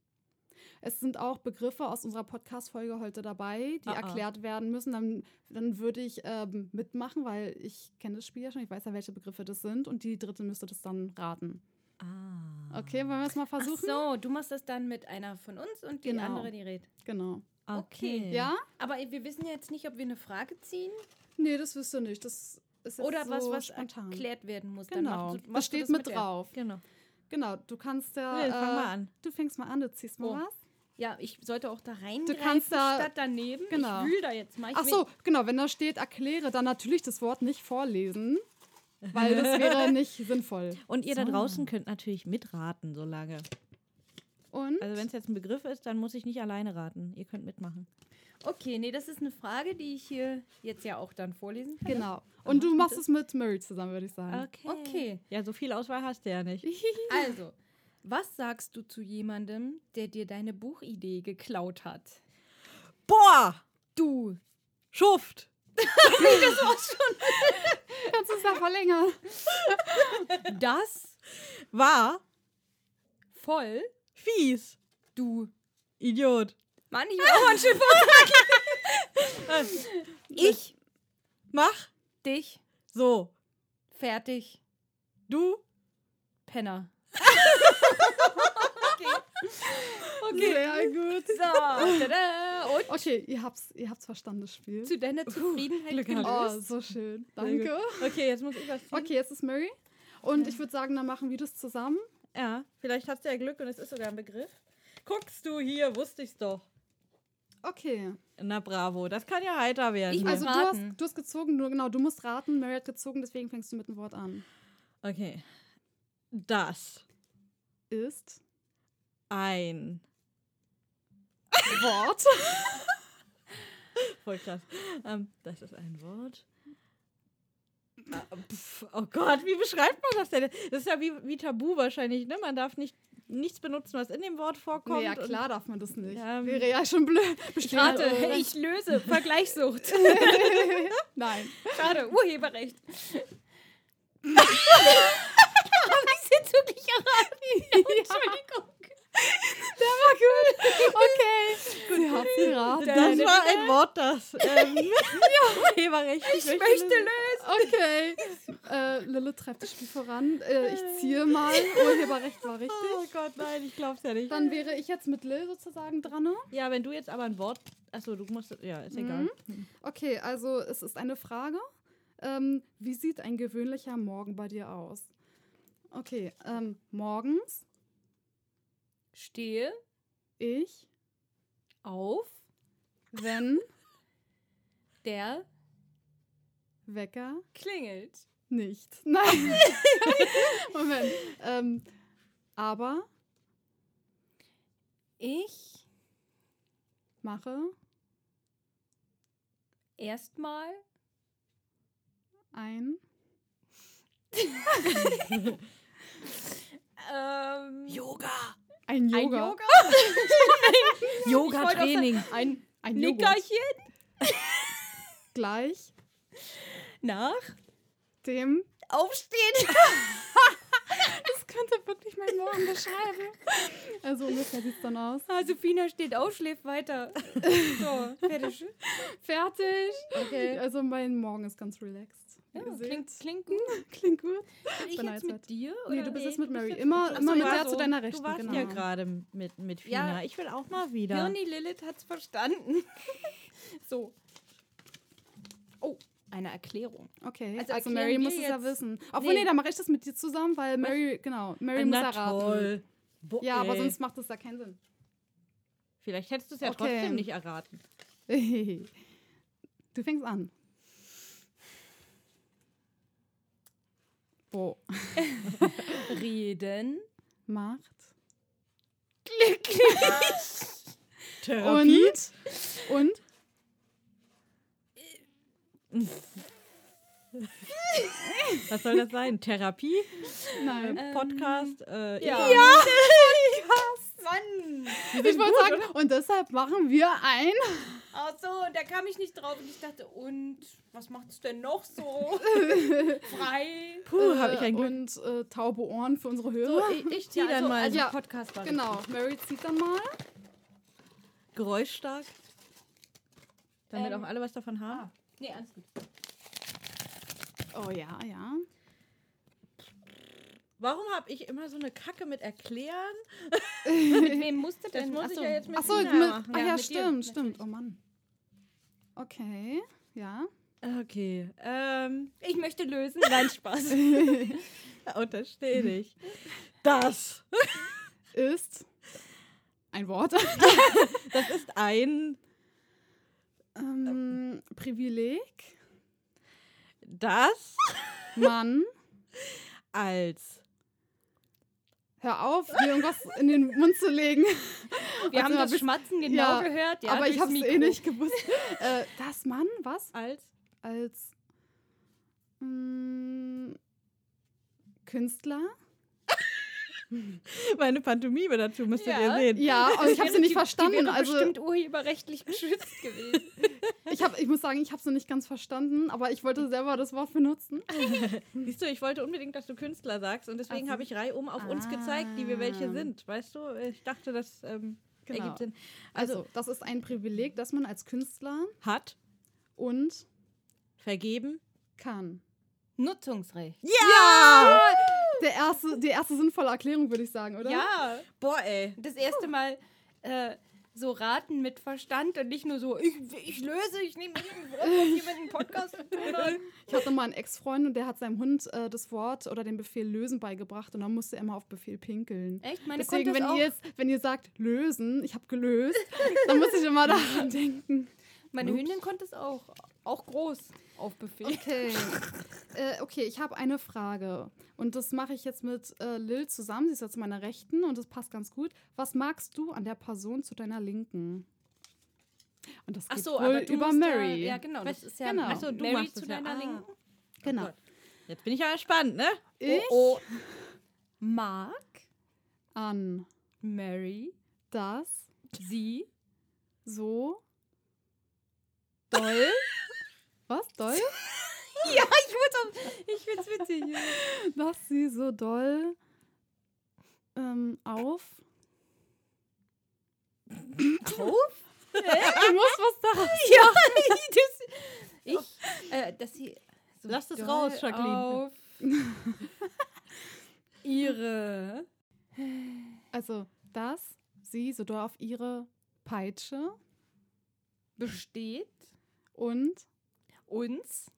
Es sind auch Begriffe aus unserer Podcast-Folge heute dabei, die Ah, ah. erklärt werden müssen. Dann, dann würde ich ähm, mitmachen, weil ich kenne das Spiel ja schon. Ich weiß ja, welche Begriffe das sind. Und die dritte müsste das dann raten. Ah. Okay, wollen wir es mal Ach versuchen? so, du machst das dann mit einer von uns und die Genau. andere, die redet. Genau. Okay. Ja? Aber wir wissen ja jetzt nicht, ob wir eine Frage ziehen Nee, das wirst du nicht. Das ist jetzt oder so was, was spontan. erklärt werden muss. Genau. Dann machst du, das machst du steht das mit der. drauf. Genau. Genau, du kannst ja. Nee, fang äh, mal an. Du fängst mal an, du ziehst mal Oh. was. Ja, ich sollte auch da rein Du kannst da- statt daneben. Genau. Ich wühl da jetzt mal. Ich Ach so, genau, wenn da steht, erkläre, dann natürlich das Wort nicht vorlesen, weil das wäre nicht sinnvoll. Und ihr da So. draußen könnt natürlich mitraten, so lange. Und? Also wenn es jetzt ein Begriff ist, dann muss ich nicht alleine raten. Ihr könnt mitmachen. Okay, nee, das ist eine Frage, die ich hier jetzt ja auch dann vorlesen kann. genau. Und du machst es mit Murray zusammen, würde ich sagen. Okay. Ja, so viel Auswahl hast du ja nicht. Also, was sagst du zu jemandem, der dir deine Buchidee geklaut hat? Boah! Du. Schuft! Kannst du es ja verlängern? Das War voll fies. du. Idiot. Mann, ich will auch einen Schiff. Ich Mach dich so. fertig, Du. Penner. Sehr gut. So, tada. Und Okay, ihr habt's, ihr habt's verstanden, das Spiel. zu deiner Zufriedenheit Glück gelöst. Oh, so schön. Danke. Okay, jetzt muss ich was ziehen. Okay, jetzt ist Murray. Und ich würde sagen, dann machen wir das zusammen. Ja, vielleicht hast du ja Glück und es ist sogar ein Begriff. Guckst du hier, wusste ich's doch. Okay. Na bravo, das kann ja heiter werden. Ich. Also du hast, du hast gezogen, nur genau, du musst raten. Murray hat gezogen, deswegen fängst du mit dem Wort an. okay. Das. Ist Ein. Wort. Voll krass. Ähm, das ist ein Wort. Ah, oh Gott, wie beschreibt man das denn? Das ist ja wie, wie Tabu wahrscheinlich, ne? Man darf nicht nichts benutzen, was in dem Wort vorkommt. Nee, ja klar darf man das nicht. Ja, Wäre ja schon blöd. Ich rate, Bestimmt. ich löse. Vergleichssucht. Nein. Schade, Urheberrecht. Habe ich jetzt wirklich erraten? Entschuldigung. Der war gut. Okay. Sie Hab's geraten. Das war ein Wort, das ähm, urheberrechtlich Ich möchte lösen. Okay. Äh, Lilith treibt das Spiel voran. Äh, ich ziehe mal. Urheberrecht war richtig. Oh Gott, nein, ich glaub's ja nicht. Dann wäre ich jetzt mit Lil sozusagen dran. ne? ja, wenn du jetzt aber ein Wort. Achso, du musst. Ja, ist egal. Okay, also es ist eine Frage. Ähm, wie sieht ein gewöhnlicher Morgen bei dir aus? Okay, ähm, morgens Stehe ich, auf wenn der Wecker klingelt. nicht. Nein. Moment. Ähm, aber Ich mache erstmal ein ähm, Yoga. ein Yoga. ein Yoga. Yoga-Training. Ein Ein. Nickerchen Gleich nach dem. Aufstehen. Das könnte wirklich mein Morgen beschreiben. Also ungefähr sieht es dann aus. Also Fina steht auf, schläft weiter. So, fertig. Fertig. Okay. Also mein Morgen ist ganz relaxed. Ja, klingt, klingt gut. Klingt gut. Bin ich jetzt mit dir? Nee, oder? du bist Nee, jetzt mit du Mary. Immer, immer so, mit der so. zu deiner Du Rechten. warst genau. ja gerade mit, mit Fina. Ja. Ich will auch mal wieder. Hirni Lilith hat's verstanden. so. Oh, eine Erklärung. Okay, Also also, Mary muss es ja wissen. Obwohl, Nee. nee, dann mache ich das mit dir zusammen, weil Mary, genau, Mary muss Na erraten. Bo Ja, aber ey. sonst macht das ja keinen Sinn. Vielleicht hättest du es ja Okay. trotzdem nicht erraten. du fängst an. Wo? Reden. Macht. Therapie? Und? Was soll das sein? Therapie? Nein. Äh, Podcast? Äh, Ja. ja. Mann. ich wollte sagen, und deshalb machen wir ein. Ach so, da kam ich nicht drauf und ich dachte, und was macht's denn noch so? Frei. Puh, habe ich ein Glück. Und äh, taube Ohren für unsere So, Hörer. ich, ich ziehe Ja, dann also, mal also Ja, Podcast war genau, Mary zieht dann mal. geräuschstark. Damit Ähm, auch alle was davon haben. Ah, nee, alles gut. Oh ja, ja. Warum habe ich immer so eine Kacke mit erklären? Mit wem musste Das denn? muss Ach ich ja jetzt mit Achso, mit, machen. ah Ja, ja, mit dir, stimmt, stimmt. Oh Mann. Okay, ja. Okay. Ähm, Ich möchte lösen. Nein, Spaß. untersteh dich. Das. Ist ein Wort. Das ist ein. ähm, Privileg. Das Mann. als. Hör auf, mir irgendwas in den Mund zu legen. Wir haben mal, das bis- Schmatzen genau ja, gehört. Ja, aber ich habe es eh nicht gewusst. Äh, das Mann, was? Als. Als mm, Künstler? Meine Pantomime dazu müsstet Ja. ihr sehen. Ja, aber ich habe sie nicht die- verstanden. Die wäre Also bestimmt urheberrechtlich geschützt gewesen. ich, hab, ich muss sagen, ich habe sie nicht ganz verstanden, aber ich wollte selber das Wort benutzen. Siehst du, ich wollte unbedingt, dass du Künstler sagst und deswegen Ach so. habe ich reihum auf uns gezeigt, die wir welche Ah. sind. Weißt du, ich dachte, das ähm, Genau. ergibt Sinn. Also, Also, das ist ein Privileg, das man als Künstler hat, und vergeben. kann. Nutzungsrecht. Ja! Der erste, die erste sinnvolle Erklärung, würde ich sagen, oder? Ja. Boah, ey. Das erste Mal äh, so raten mit Verstand und nicht nur so, ich, ich löse, ich nehme dem Podcast zu tun hat. Ich hatte mal einen Ex-Freund und der hat seinem Hund äh, das Wort oder den Befehl lösen beigebracht und dann musste er immer auf Befehl pinkeln. Echt? Meine Deswegen, wenn auch. ihr jetzt, wenn ihr sagt lösen, ich habe gelöst, dann muss ich immer daran denken. Meine Hündin konnte es auch. Auch groß auf Befehl. Okay. äh, okay, ich habe eine Frage. Und das mache ich jetzt mit äh, Lil zusammen. Sie ist ja zu meiner Rechten und das passt ganz gut. Was magst du an der Person zu deiner Linken? Und das Ach geht so, wohl aber du über Mary. Ja, ja genau. Das ist ja Genau. Ach so, du Mary zu es ja. deiner Ah. Linken. Genau. Gott. Jetzt bin ich ja gespannt, ne? Ich Oh, oh. Mag an Mary das sie so doll. Was? Doll? ja, ich, würde, ich find's witzig. Dass sie so doll ähm, auf. Auf? Hey, du musst was da ja, ich, das, ich äh, dass sie so Lass das raus, Jacqueline. Auf ihre. Also, dass sie so doll auf ihre Peitsche besteht und uns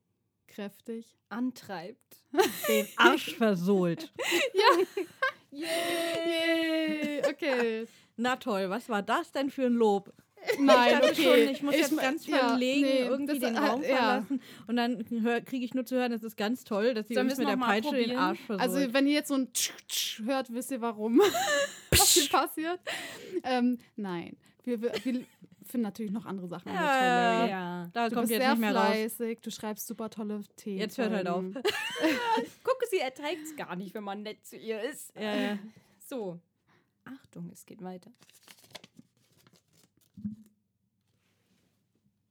kräftig. antreibt. Den Arsch versohlt. Yay! Okay. Na toll, was war das denn für ein Lob? Nein, ich okay. schon, ich muss Ich jetzt ganz ja, verlegen nee, irgendwie den hat- Raum ja. verlassen. Und dann kriege ich nur zu hören, es ist ganz toll, dass sie uns mit der Peitsche den probieren? Arsch versohlt. Also, wenn ihr jetzt so ein Tsch, Tsch hört, wisst ihr warum. Was hier passiert. Ähm, nein. Wir, wir, wir finden natürlich noch andere Sachen. Ja, Larry. Ja. da Du kommt bist jetzt sehr nicht mehr raus. fleißig, du schreibst super tolle Themen. Jetzt hört halt auf. Gucke, sie erträgt es gar nicht, wenn man nett zu ihr ist. Ja, ja. So. Achtung, es geht weiter.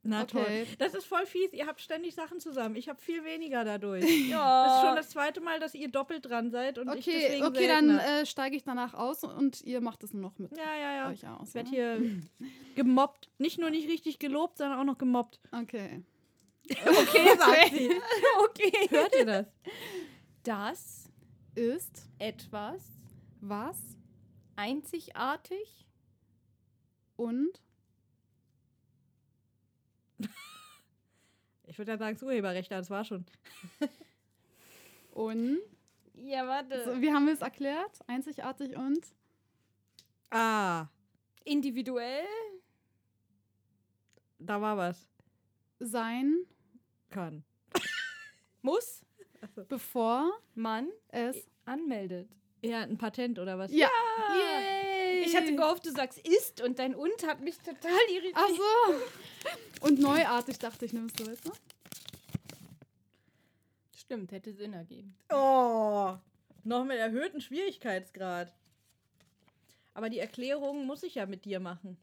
Na Okay. toll. Das ist voll fies. Ihr habt ständig Sachen zusammen. Ich habe viel weniger dadurch. Ja. Das ist schon das zweite Mal, dass ihr doppelt dran seid und ich Okay, deswegen okay, dann äh, steige ich danach aus und ihr macht es nur noch mit Ja, ja, ja. euch aus. Ich werde ja? hier gemobbt. Nicht nur nicht richtig gelobt, sondern auch noch gemobbt. Okay. Okay, sagt sie. okay. Hört ihr das? Das Ist etwas was einzigartig und Ich würde ja sagen, das Urheberrecht, das war schon. und. Ja, warte. So, wie haben wir es erklärt? Einzigartig und Ah, Individuell da war was. sein, Kann. muss bevor man es. anmeldet. Ja, ein Patent oder was? Ja. Yay. Ich hatte gehofft, du sagst ist und dein und hat mich total irritiert. Ach so. Und neuartig dachte ich, nimmst du es, ne? Stimmt, hätte Sinn ergeben. Oh, noch mit erhöhtem Schwierigkeitsgrad. Aber die Erklärung muss ich ja mit dir machen.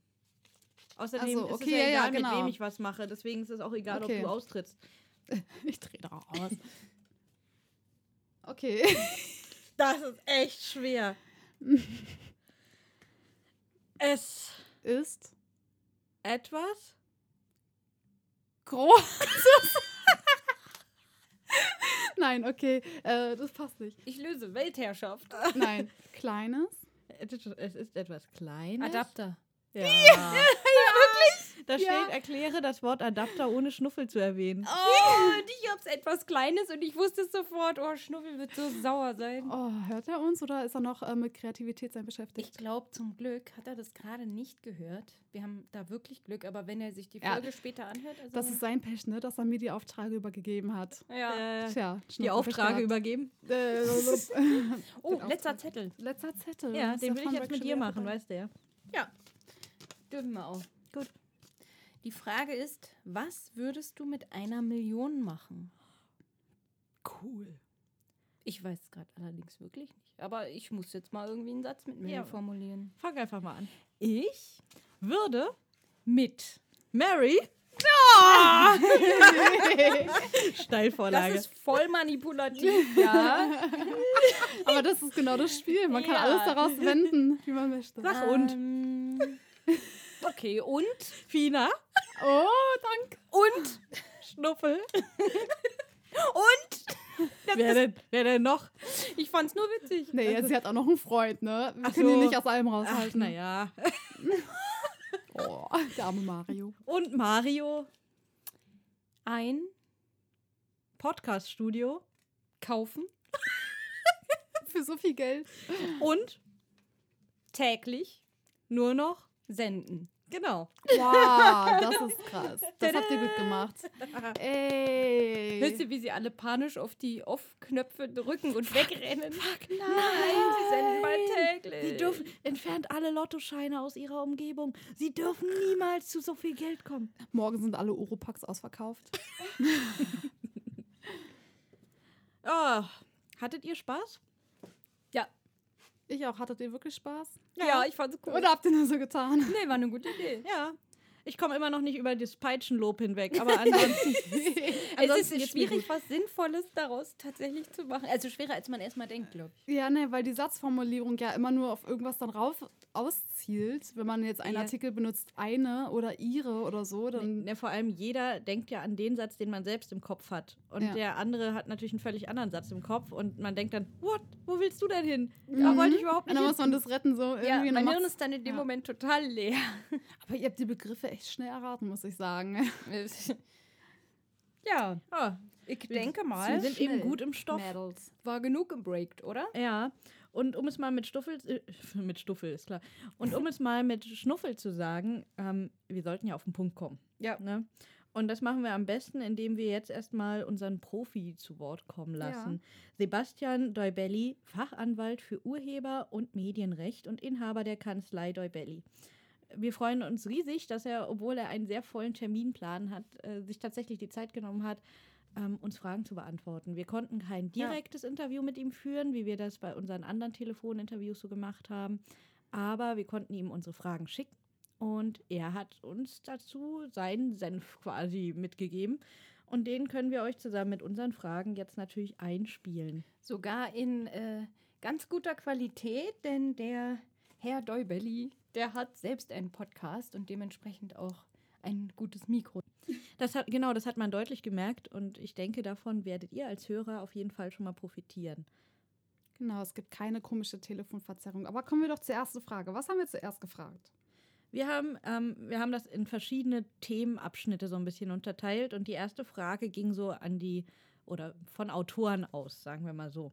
Außerdem so, ist es okay, ja ja, egal, ja, mit genau. wem ich was mache. Deswegen ist es auch egal, Okay. ob du austrittst. Ich drehe da raus. Okay. Das ist echt schwer. es Ist etwas groß. Nein, okay. Äh, das passt nicht. Ich löse Weltherrschaft. Nein. Kleines. Es ist etwas Kleines. Adapter. Ja. Ja? Da steht, Ja. erkläre das Wort Adapter ohne Schnuffel zu erwähnen. Oh, und ich hab's etwas Kleines und ich wusste es sofort. Oh, Schnuffel wird so sauer sein. Oh, hört er uns oder ist er noch äh, mit Kreativität sein beschäftigt? Ich glaube, zum Glück hat er das gerade nicht gehört. Wir haben da wirklich Glück, aber wenn er sich die Ja. Folge später anhört, also Das ist sein Pech, ne, dass er mir die Aufträge übergegeben hat. ja. Äh, Tja, die Pech übergeben. Äh, Oh, letzter. Zettel. Letzter Zettel. Ja, den will ich jetzt mit dir machen, weißt du ja. Ja. Dürfen wir auch. Gut. Die Frage ist, was würdest du mit einer Million machen? Cool. Ich weiß es gerade allerdings wirklich nicht. Aber ich muss jetzt mal irgendwie einen Satz mit mir Ja. formulieren. Fang einfach mal an. Ich würde Mit. Mary. Das Steilvorlage. ist voll manipulativ, ja. Aber das ist genau das Spiel. Man kann Ja. alles daraus wenden, wie man möchte. Sag und. Ähm, okay, und? Fina. Oh, danke. Und? Schnuffel. Und? Wer denn, wer denn noch? Ich fand's nur witzig. Nee, sie hat auch noch einen Freund, ne? Wir Ach können so. ihn nicht aus allem raushalten. naja. Oh, der arme Mario. Und Mario. Ein, Podcast-Studio. kaufen, Für so viel Geld. Und täglich, nur noch. senden. Genau. Wow, das ist krass. Das habt ihr gut gemacht. Ey. Hörst du, wie sie alle panisch auf die Off-Knöpfe drücken und wegrennen? Fuck, nein, sie senden bald täglich. Sie dürfen, entfernt alle Lottoscheine aus ihrer Umgebung. Sie dürfen niemals zu so viel Geld kommen. Morgen sind alle Oropax ausverkauft. Oh, hattet ihr Spaß? Ja. Ich auch. Hattet ihr wirklich Spaß? ja, ich fand's cool. Oder habt ihr nur so getan? Nee, war eine gute Idee. Ja. Ich komme immer noch nicht über das Peitschenlob hinweg, aber ansonsten. Es ansonsten ist geht's mir schwierig, was Sinnvolles daraus tatsächlich zu machen. Also schwerer, als man erstmal denkt, glaube ich. Ja, ne, weil die Satzformulierung ja immer nur auf irgendwas dann rauf auszielt. Wenn man jetzt einen Ja. Artikel benutzt, eine oder ihre oder so, dann. Ja, vor allem jeder denkt ja an den Satz, den man selbst im Kopf hat. Und Ja. der andere hat natürlich einen völlig anderen Satz im Kopf. Und man denkt dann, what? Wo willst du denn hin? Mhm. Da wollte ich überhaupt Und nicht dann hin. muss man das retten, so Ja, irgendwie. und mein Hirn ist dann in dem ja. Moment total leer. Aber ihr habt die Begriffe echt schnell erraten, muss ich sagen. ja, Ah, ich wir- denke mal, sind eben gut im Stoff. Mädels. war genug gebreakt, oder? Ja, und um es mal mit Stuffel, äh, mit Stuffel ist klar. Und um es mal mit Schnuffel zu sagen, ähm, wir sollten ja auf den Punkt kommen. Ja. Ne? Und das machen wir am besten, indem wir jetzt erstmal unseren Profi zu Wort kommen lassen. Sebastian Deubelli, Fachanwalt für Urheber- und Medienrecht und Inhaber der Kanzlei Deubelli. Wir freuen uns riesig, dass er, obwohl er einen sehr vollen Terminplan hat, äh, sich tatsächlich die Zeit genommen hat, ähm, uns Fragen zu beantworten. Wir konnten kein Ja. direktes Interview mit ihm führen, wie wir das bei unseren anderen Telefoninterviews so gemacht haben, aber wir konnten ihm unsere Fragen schicken und er hat uns dazu seinen Senf quasi mitgegeben und den können wir euch zusammen mit unseren Fragen jetzt natürlich einspielen. Sogar in äh, ganz guter Qualität, denn der Herr Deubelli, der hat selbst einen Podcast und dementsprechend auch ein gutes Mikro. Das hat, genau, das hat man deutlich gemerkt und ich denke, davon werdet ihr als Hörer auf jeden Fall schon mal profitieren. Genau, es gibt keine komische Telefonverzerrung. Aber kommen wir doch zur ersten Frage. Was haben wir zuerst gefragt? Wir haben, ähm, wir haben das in verschiedene Themenabschnitte so ein bisschen unterteilt und die erste Frage ging so an die, oder von Autoren aus, sagen wir mal so.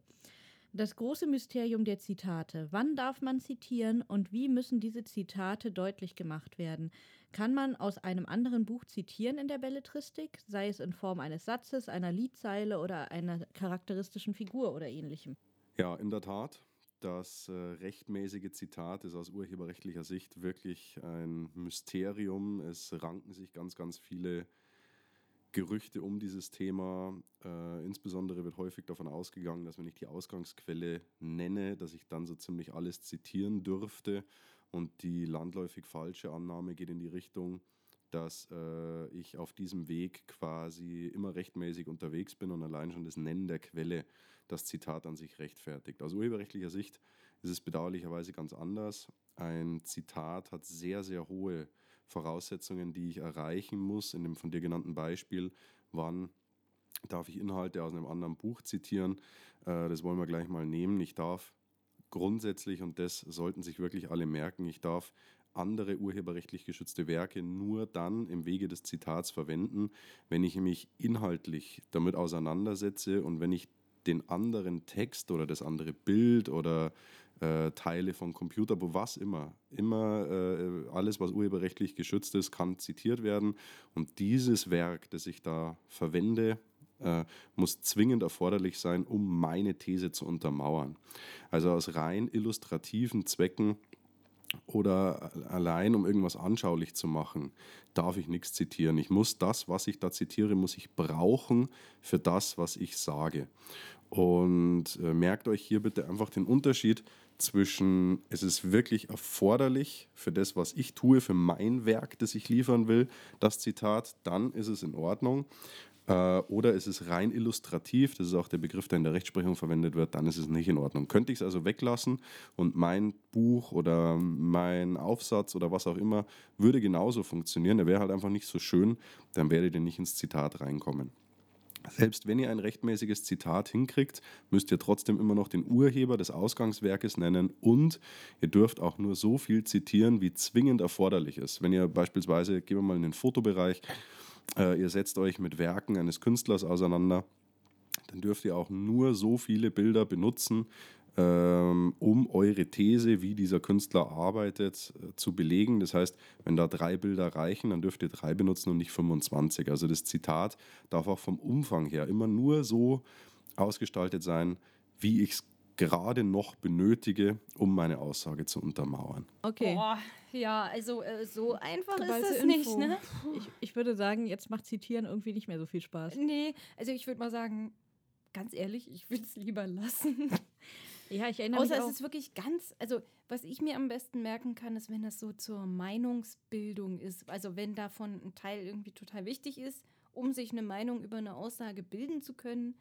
Das große Mysterium der Zitate. Wann darf man zitieren und wie müssen diese Zitate deutlich gemacht werden? Kann man aus einem anderen Buch zitieren in der Belletristik, sei es in Form eines Satzes, einer Liedzeile oder einer charakteristischen Figur oder ähnlichem? Ja, in der Tat. Das äh, rechtmäßige Zitat ist aus urheberrechtlicher Sicht wirklich ein Mysterium. Es ranken sich ganz, ganz viele Gerüchte um dieses Thema. Äh, insbesondere wird häufig davon ausgegangen, dass wenn ich die Ausgangsquelle nenne, dass ich dann so ziemlich alles zitieren dürfte. Und die landläufig falsche Annahme geht in die Richtung, dass äh, ich auf diesem Weg quasi immer rechtmäßig unterwegs bin und allein schon das Nennen der Quelle das Zitat an sich rechtfertigt. Aus urheberrechtlicher Sicht ist es bedauerlicherweise ganz anders. Ein Zitat hat sehr, sehr hohe Voraussetzungen, die ich erreichen muss. In dem von dir genannten Beispiel, wann darf ich Inhalte aus einem anderen Buch zitieren? Äh, das wollen wir gleich mal nehmen. Ich darf grundsätzlich, und das sollten sich wirklich alle merken, ich darf andere urheberrechtlich geschützte Werke nur dann im Wege des Zitats verwenden, wenn ich mich inhaltlich damit auseinandersetze und wenn ich den anderen Text oder das andere Bild oder äh, Teile von Computer, was immer, immer äh, alles, was urheberrechtlich geschützt ist, kann zitiert werden. Und dieses Werk, das ich da verwende, äh, muss zwingend erforderlich sein, um meine These zu untermauern. Also aus rein illustrativen Zwecken oder allein um irgendwas anschaulich zu machen, darf ich nichts zitieren. Ich muss das, was ich da zitiere, muss ich brauchen für das, was ich sage. Und äh, merkt euch hier bitte einfach den Unterschied zwischen, es ist wirklich erforderlich für das, was ich tue, für mein Werk, das ich liefern will, das Zitat, dann ist es in Ordnung. Äh, oder es ist rein illustrativ, das ist auch der Begriff, der in der Rechtsprechung verwendet wird, dann ist es nicht in Ordnung. Könnte ich es also weglassen und mein Buch oder mein Aufsatz oder was auch immer würde genauso funktionieren, der wäre halt einfach nicht so schön, dann werdet ihr nicht ins Zitat reinkommen. Selbst wenn ihr ein rechtmäßiges Zitat hinkriegt, müsst ihr trotzdem immer noch den Urheber des Ausgangswerkes nennen und ihr dürft auch nur so viel zitieren, wie zwingend erforderlich ist. Wenn ihr beispielsweise, gehen wir mal in den Fotobereich, äh, ihr setzt euch mit Werken eines Künstlers auseinander, dann dürft ihr auch nur so viele Bilder benutzen, um eure These, wie dieser Künstler arbeitet, äh, zu belegen. Das heißt, wenn da drei Bilder reichen, dann dürft ihr drei benutzen und nicht 25. Also das Zitat darf auch vom Umfang her immer nur so ausgestaltet sein, wie ich es gerade noch benötige, um meine Aussage zu untermauern. Okay. Boah, ja, also äh, so einfach ist Geballte das nicht, Info. ne? Ich, ich würde sagen, jetzt macht Zitieren irgendwie nicht mehr so viel Spaß. Nee, also ich würde mal sagen, ganz ehrlich, ich würde es lieber lassen. Ja, ich erinnere Außer mich es auch. ist wirklich ganz, also was ich mir am besten merken kann, ist, wenn das so zur Meinungsbildung ist. Also wenn davon ein Teil irgendwie total wichtig ist, um sich eine Meinung über eine Aussage bilden zu können,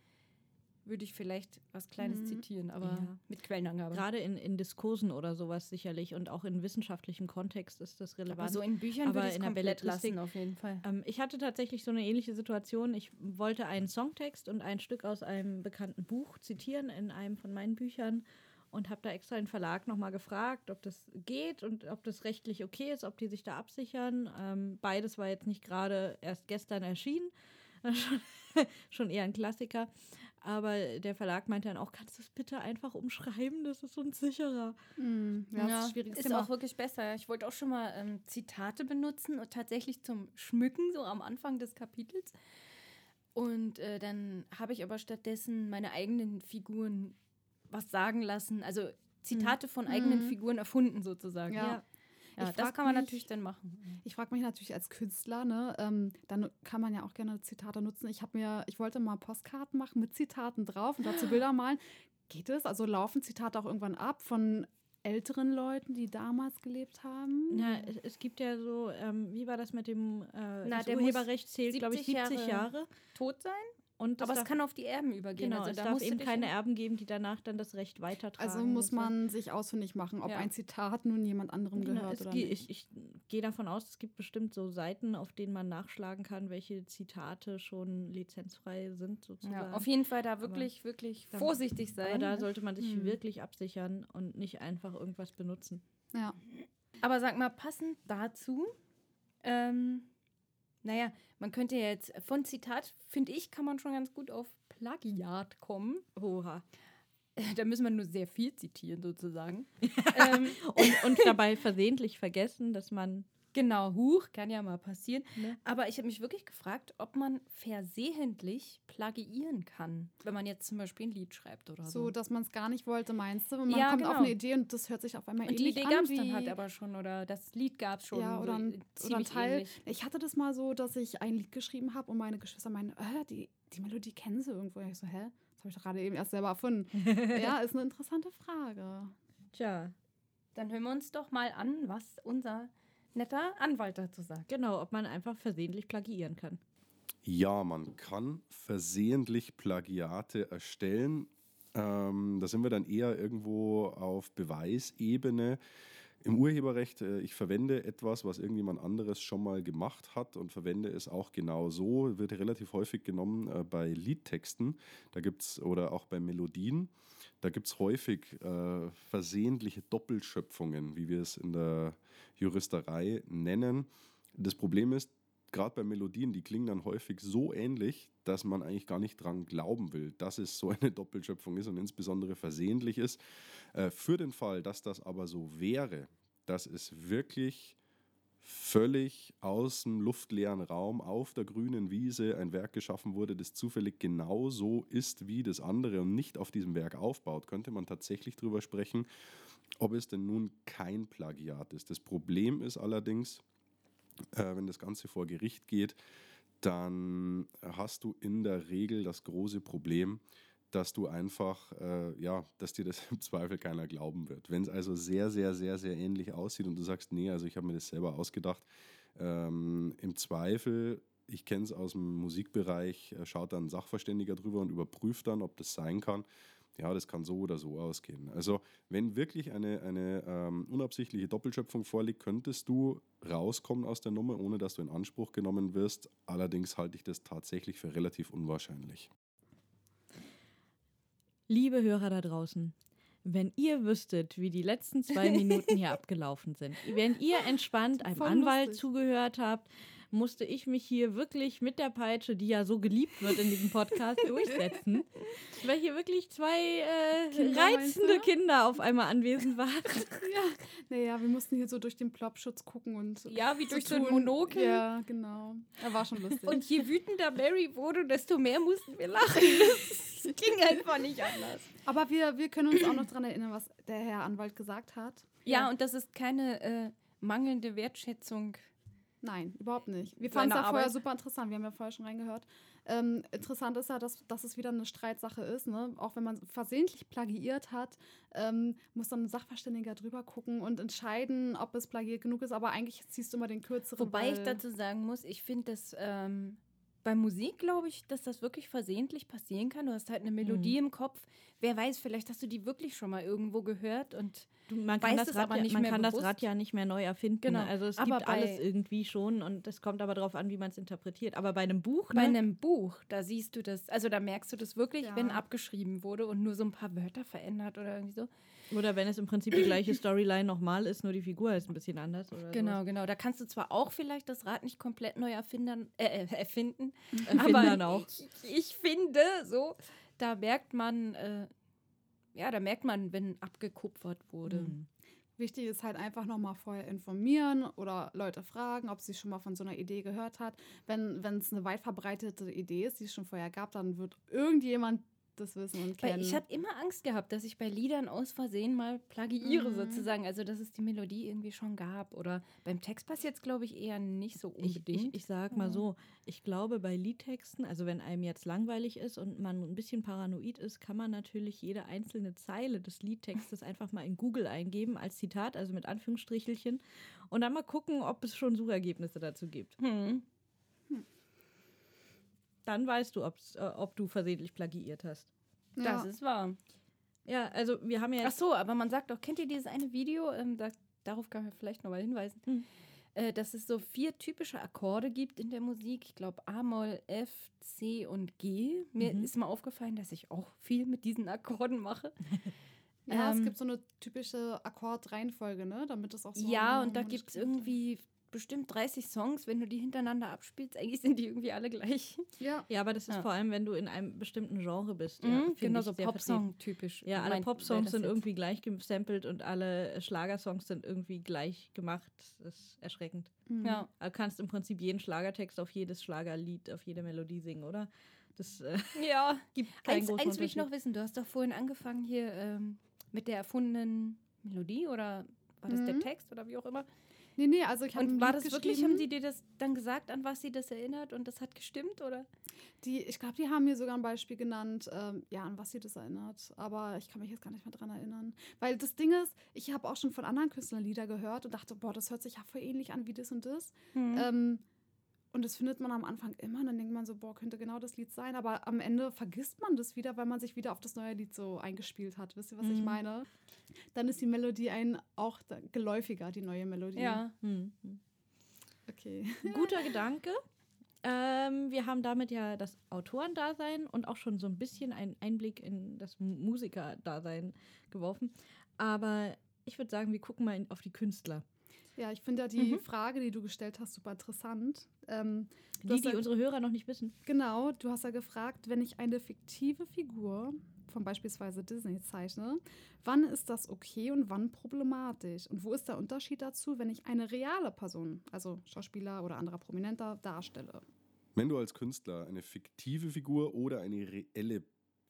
würde ich vielleicht was Kleines Mhm. zitieren, aber Ja. mit Quellenangabe. Gerade in, in Diskursen oder sowas sicherlich und auch in wissenschaftlichem Kontext ist das relevant. aber so in Büchern Aber würde in der komplett Belletristik- lassen, auf jeden Fall. Ähm, ich hatte tatsächlich so eine ähnliche Situation. Ich wollte einen Songtext und ein Stück aus einem bekannten Buch zitieren in einem von meinen Büchern und habe da extra den Verlag nochmal gefragt, ob das geht und ob das rechtlich okay ist, ob die sich da absichern. Ähm, beides war jetzt nicht gerade erst gestern erschienen, schon, schon eher ein Klassiker. Aber der Verlag meinte dann auch, kannst du es bitte einfach umschreiben? Das ist uns sicherer. Hm, ja, das ist ist auch wirklich besser. Ich wollte auch schon mal ähm, Zitate benutzen und tatsächlich zum Schmücken, so am Anfang des Kapitels. Und äh, dann habe ich aber stattdessen meine eigenen Figuren was sagen lassen. Also Zitate von eigenen Mhm. Figuren erfunden sozusagen. Ja. Ja. Das kann man mich- natürlich dann machen. Ich frage mich natürlich als Künstler, ne, ähm, dann kann man ja auch gerne Zitate nutzen. Ich habe mir, ich wollte mal Postkarten machen mit Zitaten drauf und dazu Bilder malen. Geht es? Also laufen Zitate auch irgendwann ab von älteren Leuten, die damals gelebt haben? Ja, es, es gibt ja so, ähm, wie war das mit dem äh, Na, das Urheberrecht zählt, glaube ich, 70 70 Jahre. Jahre Tot sein, Und aber es kann auf die Erben übergehen. genau, also es da darf eben keine in- Erben geben, die danach dann das Recht weitertragen. Also muss und so. man sich ausfindig machen, ob Ja. ein Zitat nun jemand anderem Genau, gehört oder nicht. ich, ich gehe davon aus, es gibt bestimmt so Seiten, auf denen man nachschlagen kann, welche Zitate schon lizenzfrei sind, sozusagen. Ja, auf jeden Fall da wirklich, wirklich da- vorsichtig sein. Aber da sollte man sich Hm. wirklich absichern und nicht einfach irgendwas benutzen. Ja. Aber sag mal, passend dazu, ähm, naja, man könnte ja jetzt von Zitat, finde ich, kann man schon ganz gut auf Plagiat kommen. Oha. Da müssen wir nur sehr viel zitieren, sozusagen. ähm, Und, und dabei versehentlich vergessen, dass man. Genau, Huch, kann ja mal passieren. Ne? Aber ich habe mich wirklich gefragt, ob man versehentlich plagiieren kann, wenn man jetzt zum Beispiel ein Lied schreibt oder so. So, dass man es gar nicht wollte, meinst du? Man Ja, kommt auf genau. eine Idee und das hört sich auf einmal Und die ähnlich Idee an gab es dann halt aber schon oder das Lied gab es schon. Ja, oder so ein, oder ein Teil. ähnlich. Ich hatte das mal so, dass ich ein Lied geschrieben habe und meine Geschwister meinen, äh, die, die Melodie kennen sie irgendwo. Ich so, hä? Das habe ich doch gerade eben erst selber erfunden. ja, ist eine interessante Frage. Tja, Dann hören wir uns doch mal an, was unser netter Anwalt dazu sagt. genau, ob man einfach versehentlich plagiieren kann. Ja, man kann versehentlich Plagiate erstellen. Ähm, da sind wir dann eher irgendwo auf Beweisebene. Im Urheberrecht, äh, ich verwende etwas, was irgendjemand anderes schon mal gemacht hat und verwende es auch genau so. Wird relativ häufig genommen äh, bei Liedtexten. Da gibt's oder auch bei Melodien. Da gibt es häufig äh, versehentliche Doppelschöpfungen, wie wir es in der Juristerei nennen. Das Problem ist, gerade bei Melodien, die klingen dann häufig so ähnlich, dass man eigentlich gar nicht dran glauben will, dass es so eine Doppelschöpfung ist und insbesondere versehentlich ist. Äh, für den Fall, dass das aber so wäre, dass es wirklich völlig aus dem luftleeren Raum auf der grünen Wiese ein Werk geschaffen wurde, das zufällig genauso ist wie das andere und nicht auf diesem Werk aufbaut, könnte man tatsächlich darüber sprechen, ob es denn nun kein Plagiat ist. Das Problem ist allerdings, äh, wenn das Ganze vor Gericht geht, dann hast du in der Regel das große Problem, dass du einfach, äh, ja, dass dir das im Zweifel keiner glauben wird. Wenn es also sehr, sehr, sehr, sehr ähnlich aussieht und du sagst, nee, also ich habe mir das selber ausgedacht, ähm, im Zweifel, ich kenne es aus dem Musikbereich, äh, schaut dann ein Sachverständiger drüber und überprüft dann, ob das sein kann. Ja, das kann so oder so ausgehen. Also, wenn wirklich eine, eine ähm, unabsichtliche Doppelschöpfung vorliegt, könntest du rauskommen aus der Nummer, ohne dass du in Anspruch genommen wirst. Allerdings halte ich das tatsächlich für relativ unwahrscheinlich. Liebe Hörer da draußen, wenn ihr wüsstet, wie die letzten zwei Minuten hier abgelaufen sind, wenn ihr entspannt einem Voll Anwalt lustig. zugehört habt, musste ich mich hier wirklich mit der Peitsche, die ja so geliebt wird in diesem Podcast, durchsetzen, weil hier wirklich zwei äh, Kinder, reizende? Kinder auf einmal anwesend waren. Ja, naja, wir mussten hier so durch den Plopschutz gucken und Ja, wie durch so ein. Monokel. Ja, genau. Er war schon lustig. Und je wütender Mary wurde, desto mehr mussten wir lachen. Das ging einfach nicht anders. Aber wir, wir können uns auch noch daran erinnern, was der Herr Anwalt gesagt hat. Ja, und das ist keine äh, mangelnde Wertschätzung Nein, überhaupt nicht. Wir fanden es ja vorher super interessant. Wir haben ja vorher schon reingehört. Ähm, interessant ist ja, dass, dass es wieder eine Streitsache ist. Ne? Auch wenn man versehentlich plagiiert hat, ähm, muss dann ein Sachverständiger drüber gucken und entscheiden, ob es plagiert genug ist. Aber eigentlich ziehst du immer den kürzeren. Wobei ich dazu sagen muss, ich finde das ähm, bei Musik, glaube ich, dass das wirklich versehentlich passieren kann. Du hast halt eine Melodie im Kopf. Wer weiß, vielleicht hast du die wirklich schon mal irgendwo gehört und Du, man kann, das Rad, ja, nicht man mehr kann das. Rad ja nicht mehr neu erfinden. Genau. Also es Aber gibt alles bei- irgendwie schon und es kommt aber darauf an, wie man es interpretiert. Aber bei einem Buch, bei ne? einem Buch, da siehst du das, also da merkst du das wirklich, Ja. wenn abgeschrieben wurde und nur so ein paar Wörter verändert oder irgendwie so. Oder wenn es im Prinzip die gleiche Storyline nochmal ist, nur die Figur ist ein bisschen anders. Oder Genau, genau. Da kannst du zwar auch vielleicht das Rad nicht komplett neu erfindern, äh, äh, erfinden, Erfindern aber auch. Ich, ich finde so, da merkt man, äh, ja, da merkt man, wenn abgekupfert wurde. Mhm. Wichtig ist halt einfach nochmal vorher informieren oder Leute fragen, ob sie schon mal von so einer Idee gehört hat. Wenn es eine weit verbreitete Idee ist, die es schon vorher gab, dann wird irgendjemand das wissen und kennen. Weil ich hatte immer Angst gehabt, dass ich bei Liedern aus Versehen mal plagiiere Mhm. sozusagen. Also, dass es die Melodie irgendwie schon gab. Oder beim Text passiert es, glaube ich, eher nicht so Ich, unbedingt. ich, ich sag mal so, ich glaube bei Liedtexten, also wenn einem jetzt langweilig ist und man ein bisschen paranoid ist, kann man natürlich jede einzelne Zeile des Liedtextes einfach mal in Google eingeben als Zitat, also mit Anführungsstrichelchen, und dann mal gucken, ob es schon Suchergebnisse dazu gibt. hm. Dann weißt du, ob's, äh, ob du versehentlich plagiiert hast. Das ja. ist wahr. Ja, also wir haben ja Ach so, aber man sagt doch, kennt ihr dieses eine Video? Ähm, da, darauf kann man vielleicht nochmal hinweisen. Hm. Äh, dass es so vier typische Akkorde gibt in der Musik. Ich glaube A-Moll, F, C und G. Mir Mhm. ist mal aufgefallen, dass ich auch viel mit diesen Akkorden mache. ja, es ähm, gibt so eine typische Akkordreihenfolge, ne? Damit es auch so. ja, und da gibt es irgendwie bestimmt 30 Songs. Wenn du die hintereinander abspielst, eigentlich sind die irgendwie alle gleich. Ja. Ja, aber das ist Ja. vor allem, wenn du in einem bestimmten Genre bist. Ja, Mhm, genau, so. Popsong-typisch. Ja, alle Popsongs sind jetzt. irgendwie gleich gesampelt und alle Schlagersongs sind irgendwie gleich gemacht. Das ist erschreckend. Mhm. Ja. Du kannst im Prinzip jeden Schlagertext auf jedes Schlagerlied, auf jede Melodie singen, oder? Das äh, Ja, gibt keinen eins, eins will ich noch wissen. Du hast doch vorhin angefangen hier ähm, mit der erfundenen Melodie oder war das der Mhm. Text oder wie auch immer? Nee, nee, also ich habe Und war das wirklich, haben die dir das dann gesagt, an was sie das erinnert und das hat gestimmt oder? Die, ich glaube, die haben mir sogar ein Beispiel genannt, ähm, ja, an was sie das erinnert. Aber ich kann mich jetzt gar nicht mehr dran erinnern. Weil das Ding ist, ich habe auch schon von anderen Künstlern Lieder gehört und dachte, boah, das hört sich ja voll ähnlich an wie das und das. Mhm. Ähm, und das findet man am Anfang immer. Und dann denkt man so, boah, könnte genau das Lied sein. Aber am Ende vergisst man das wieder, weil man sich wieder auf das neue Lied so eingespielt hat. Wisst ihr, was ich Mhm. meine? Dann ist die Melodie ein auch geläufiger, die neue Melodie. ja. Hm, hm. Okay. Guter Gedanke. Ähm, wir haben damit ja das Autorendasein und auch schon so ein bisschen einen Einblick in das Musikerdasein geworfen. Aber ich würde sagen, wir gucken mal auf die Künstler. Ja, ich finde ja die Mhm. Frage, die du gestellt hast, super interessant. Ähm, Die, die ja- unsere Hörer noch nicht wissen. Genau, du hast ja gefragt, wenn ich eine fiktive Figur von beispielsweise Disney zeichne, wann ist das okay und wann problematisch? Und wo ist der Unterschied dazu, wenn ich eine reale Person, also Schauspieler oder anderer Prominenter, darstelle? Wenn du als Künstler eine fiktive Figur oder eine reelle